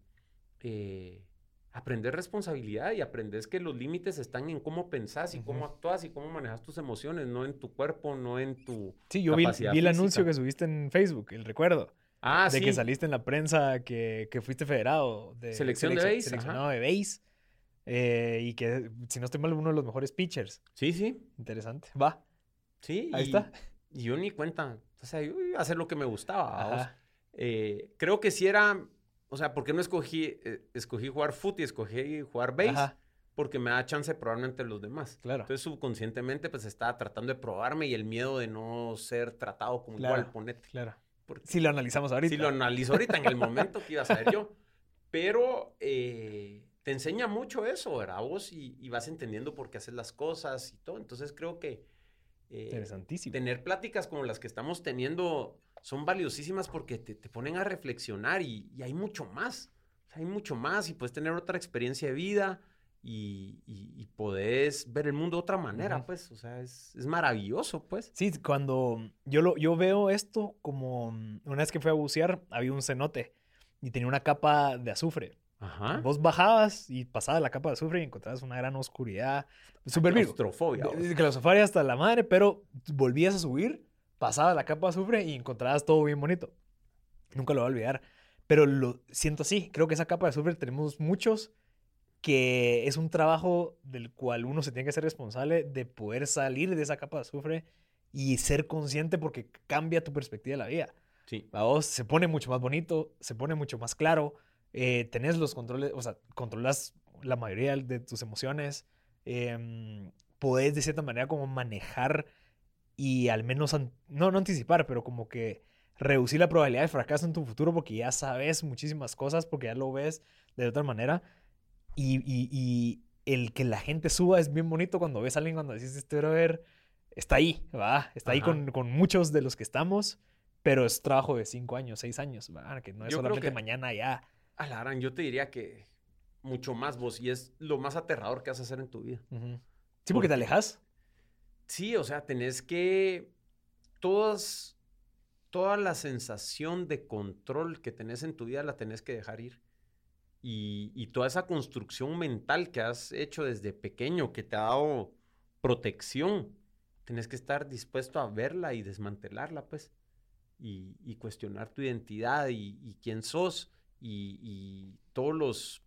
Speaker 2: eh, aprender responsabilidad y aprendes que los límites están en cómo pensás y cómo actúas y cómo manejas tus emociones, no en tu cuerpo, no en tu.
Speaker 1: Sí, yo vi, el anuncio que subiste en Facebook, el recuerdo. Ah, de que saliste en la prensa, que, que fuiste federado.
Speaker 2: De, selección de base.
Speaker 1: Seleccionado de base. Eh, y que, si no estoy mal, uno de los mejores pitchers.
Speaker 2: Sí, sí.
Speaker 1: Interesante. Va.
Speaker 2: Sí.
Speaker 1: Ahí está.
Speaker 2: Y yo ni cuenta. O sea, yo iba a hacer lo que me gustaba. Eh, creo que si era. O sea, ¿por qué no escogí, eh, escogí jugar foot y escogí jugar base? Porque me da chance probablemente los demás.
Speaker 1: Claro.
Speaker 2: Entonces, subconscientemente, pues estaba tratando de probarme y el miedo de no ser tratado como igual, ponete.
Speaker 1: Claro. Si lo analizamos ahorita.
Speaker 2: Si lo analizo ahorita, en el momento que iba a ser yo. Pero eh, te enseña mucho eso, ¿verdad? Vos y, vas entendiendo por qué haces las cosas y todo. Entonces, creo que.
Speaker 1: Eh, Interesantísimo.
Speaker 2: Tener pláticas como las que estamos teniendo son valiosísimas porque te, ponen a reflexionar y, hay mucho más. hay mucho más y puedes tener otra experiencia de vida y, y, podés ver el mundo de otra manera, pues. O sea, es, maravilloso, pues.
Speaker 1: Sí, cuando yo, lo, yo veo esto como una vez que fui a bucear, había un cenote y tenía una capa de azufre. Ajá. Vos bajabas y pasabas la capa de azufre y encontrabas una gran oscuridad. Súper
Speaker 2: Claustrofobia.
Speaker 1: Claustrofobia hasta la madre, pero volvías a subir pasaba la capa de azufre y encontrabas todo bien bonito. Nunca lo voy a olvidar. Pero lo siento así. Creo que esa capa de azufre tenemos muchos que es un trabajo del cual uno se tiene que ser responsable de poder salir de esa capa de azufre y ser consciente porque cambia tu perspectiva de la vida.
Speaker 2: Sí.
Speaker 1: A vos se pone mucho más bonito, se pone mucho más claro, eh, tenés los controles, o sea, controlas la mayoría de tus emociones, eh, podés de cierta manera como manejar y al menos, no, no anticipar, pero como que reducir la probabilidad de fracaso en tu futuro porque ya sabes muchísimas cosas, porque ya lo ves de otra manera. Y, y, el que la gente suba es bien bonito cuando ves a alguien cuando dices, este ver está ahí, va, está ahí con, con, muchos de los que estamos, pero es trabajo de cinco años, seis años, ¿va? que no es solamente mañana ya.
Speaker 2: Alaran, yo te diría que mucho más vos, y es lo más aterrador que vas a hacer en tu vida.
Speaker 1: Sí, porque te alejas.
Speaker 2: Sí, o sea, tenés que. Todas. Toda la sensación de control que tenés en tu vida la tenés que dejar ir. Y, toda esa construcción mental que has hecho desde pequeño, que te ha dado protección, tenés que estar dispuesto a verla y desmantelarla, pues. Y, cuestionar tu identidad y, quién sos y, todos los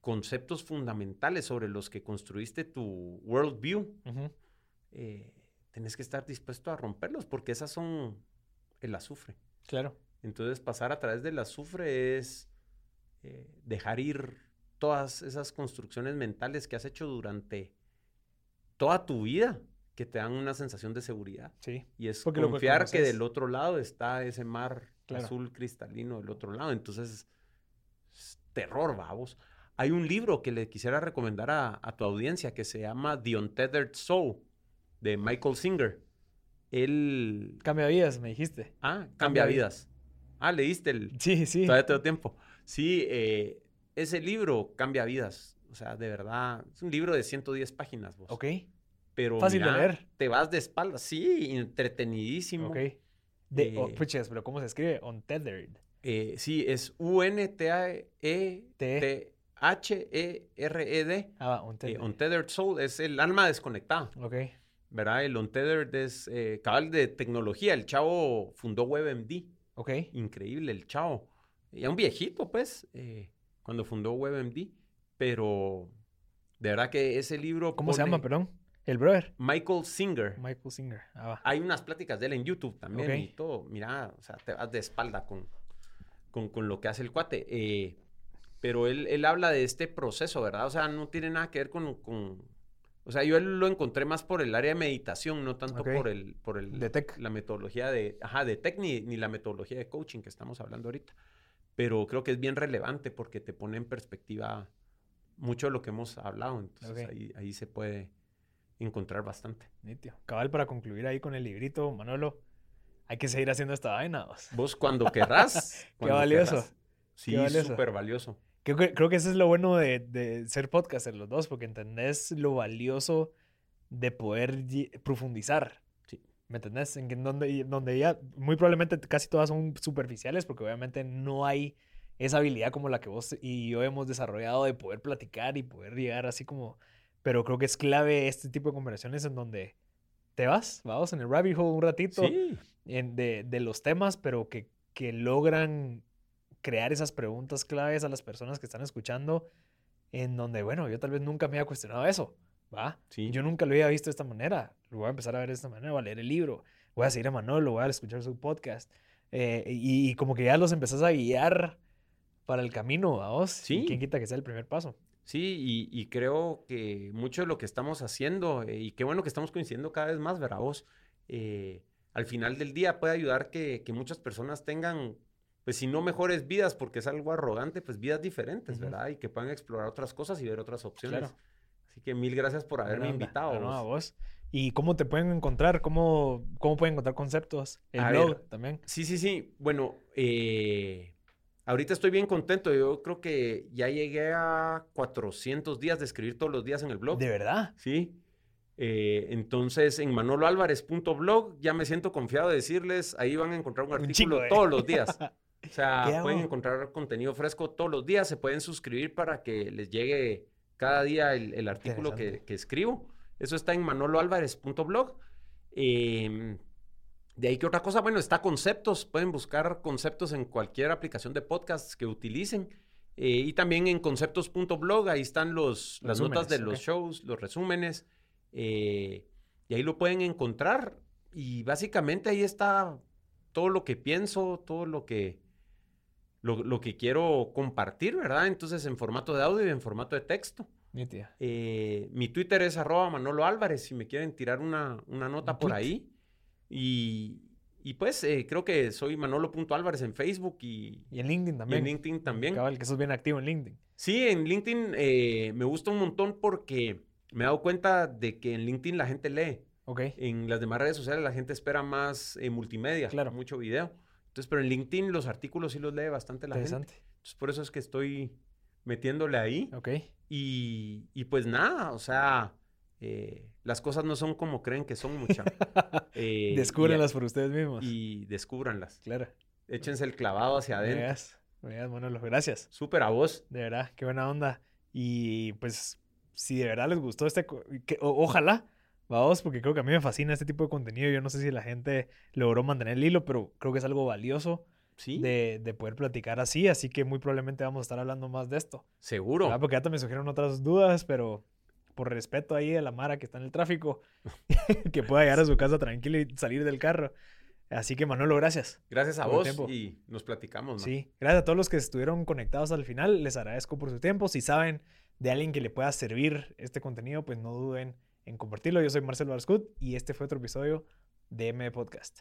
Speaker 2: conceptos fundamentales sobre los que construiste tu worldview. Eh, tenés que estar dispuesto a romperlos porque esas son el azufre.
Speaker 1: Claro.
Speaker 2: Entonces pasar a través del azufre es eh, dejar ir todas esas construcciones mentales que has hecho durante toda tu vida que te dan una sensación de seguridad.
Speaker 1: Sí.
Speaker 2: Y es confiar que, del otro lado está ese mar azul cristalino del otro lado. Entonces, es terror, vamos. Hay un libro que le quisiera recomendar a, a tu audiencia que se llama The Untethered Soul de Michael Singer. Él...
Speaker 1: Cambia vidas, me dijiste.
Speaker 2: Ah, cambia, vidas. Ah, leíste el...
Speaker 1: Sí, sí.
Speaker 2: Todavía tengo tiempo. Sí, eh, ese libro cambia vidas. O sea, de verdad, es un libro de 110 páginas. Vos.
Speaker 1: Ok.
Speaker 2: Pero
Speaker 1: Fácil de leer.
Speaker 2: Te vas de espaldas. Sí, entretenidísimo.
Speaker 1: Ok. De, oh, pero ¿cómo se escribe? Untethered.
Speaker 2: Eh, sí, es U-N-T-A-E-T... H-E-R-E-D.
Speaker 1: Ah, Untethered.
Speaker 2: Eh, untethered Soul es el alma desconectada.
Speaker 1: Ok.
Speaker 2: ¿verdad? El Untethered es eh, cabal de tecnología. El chavo fundó WebMD.
Speaker 1: Ok.
Speaker 2: Increíble el chavo. Ya un viejito, pues, eh, cuando fundó WebMD. Pero de verdad que ese libro.
Speaker 1: ¿Cómo se llama, perdón? El brother.
Speaker 2: Michael Singer.
Speaker 1: Michael Singer. Ah,
Speaker 2: Hay unas pláticas de él en YouTube también y todo. Mira, o sea, te vas de espalda con, con, lo que hace el cuate. Eh, pero él, él, habla de este proceso, ¿verdad? O sea, no tiene nada que ver con o sea, yo lo encontré más por el área de meditación, no tanto por el, por el
Speaker 1: de tech.
Speaker 2: la metodología de, ajá, de tech ni, la metodología de coaching que estamos hablando ahorita. Pero creo que es bien relevante porque te pone en perspectiva mucho de lo que hemos hablado. Entonces ahí, ahí, se puede encontrar bastante.
Speaker 1: Nitio. Cabal, para concluir ahí con el librito, Manolo, Hay que seguir haciendo esta vaina. Vos,
Speaker 2: vos cuando querrás. [LAUGHS]
Speaker 1: Qué valioso.
Speaker 2: Sí, súper valioso.
Speaker 1: Creo, que eso es lo bueno de, de ser podcaster los dos, porque entendés lo valioso de poder profundizar. ¿Me entendés? En donde, donde ya muy probablemente casi todas son superficiales, porque obviamente no hay esa habilidad como la que vos y yo hemos desarrollado de poder platicar y poder llegar así como... Pero creo que es clave este tipo de conversaciones en donde te vas, vamos en el rabbit hole un ratito en, de, de, los temas, pero que, que logran crear esas preguntas claves a las personas que están escuchando, en donde, bueno, yo tal vez nunca me había cuestionado eso, ¿va? Sí. Yo nunca lo había visto de esta manera, lo voy a empezar a ver de esta manera, voy a leer el libro, voy a seguir a Manolo, voy a escuchar su podcast, eh, y, como que ya los empezás a guiar para el camino, a vos. Sí. ¿Quién quita que sea el primer paso?
Speaker 2: Sí, y, creo que mucho de lo que estamos haciendo, eh, y qué bueno que estamos coincidiendo cada vez más, ¿verdad? Vos, eh, al final del día puede ayudar que, que muchas personas tengan pues si no mejores vidas, porque es algo arrogante, pues vidas diferentes, ¿verdad? Y que puedan explorar otras cosas y ver otras opciones. Así que mil gracias por haberme invitado.
Speaker 1: No, a vos. ¿Y cómo te pueden encontrar? ¿Cómo, cómo pueden encontrar conceptos? El blog también.
Speaker 2: Sí, sí, sí. Bueno, eh, ahorita estoy bien contento. Yo creo que ya llegué a 400 días de escribir todos los días en el blog.
Speaker 1: ¿De verdad?
Speaker 2: Sí. Eh, entonces, en manoloalvarez.blog ya me siento confiado de decirles, ahí van a encontrar un artículo ¿eh? todos los [LAUGHS] días. O sea, pueden encontrar contenido fresco todos los días, se pueden suscribir para que les llegue cada día el, artículo que, escribo. Eso está en manoloalvarez.blog. Em, de ahí que otra cosa, bueno, está conceptos, pueden buscar conceptos en cualquier aplicación de podcasts que utilicen. Eh, y también en conceptos.blog, ahí están los, las notas de los shows, los resúmenes. Eh, y ahí lo pueden encontrar. Y básicamente ahí está todo lo que pienso, todo lo que, lo, que quiero compartir, ¿verdad? Entonces, en formato de audio y en formato de texto. Eh, mi Twitter es arroba Manolo Álvarez, si me quieren tirar una, nota por ahí. Y, pues eh, creo que soy Manolo.álvarez en Facebook y,
Speaker 1: y, en LinkedIn también.
Speaker 2: en LinkedIn también.
Speaker 1: Cabal, que sos bien activo en LinkedIn.
Speaker 2: Sí, en LinkedIn eh, me gusta un montón porque me he dado cuenta de que en LinkedIn la gente lee. Okay. En las demás redes sociales la gente espera más multimedia, claro. mucho video. Entonces, pero en LinkedIn los artículos sí los lee bastante la gente. Entonces, por eso es que estoy metiéndole ahí.
Speaker 1: Ok.
Speaker 2: Y, y pues nada, o sea, eh, las cosas no son como creen que son muchas. [LAUGHS]
Speaker 1: eh, Descúbranlas por ustedes mismos.
Speaker 2: Y descúbranlas.
Speaker 1: Claro.
Speaker 2: Échense el clavado hacia adentro.
Speaker 1: Veas, veas, Manolo, gracias.
Speaker 2: Súper a vos.
Speaker 1: De verdad, qué buena onda. Y pues, si de verdad les gustó este, ojalá Vamos, porque creo que a mí me fascina este tipo de contenido. Yo no sé si la gente logró mantener el hilo, pero creo que es algo valioso ¿Sí? de, de, poder platicar así. Así que muy probablemente vamos a estar hablando más de esto.
Speaker 2: Seguro.
Speaker 1: Porque ya me surgieron otras dudas, pero por respeto ahí de la Mara que está en el tráfico, [LAUGHS] [LAUGHS] que pueda llegar a su casa tranquilo y salir del carro. Así que Manolo, gracias.
Speaker 2: Gracias a vos y nos platicamos.
Speaker 1: Sí, gracias a todos los que estuvieron conectados al final. Les agradezco por su tiempo. Si saben de alguien que le pueda servir este contenido, pues no duden en compartirlo. Yo soy Marcelo Arscut y este fue otro episodio de M Podcast.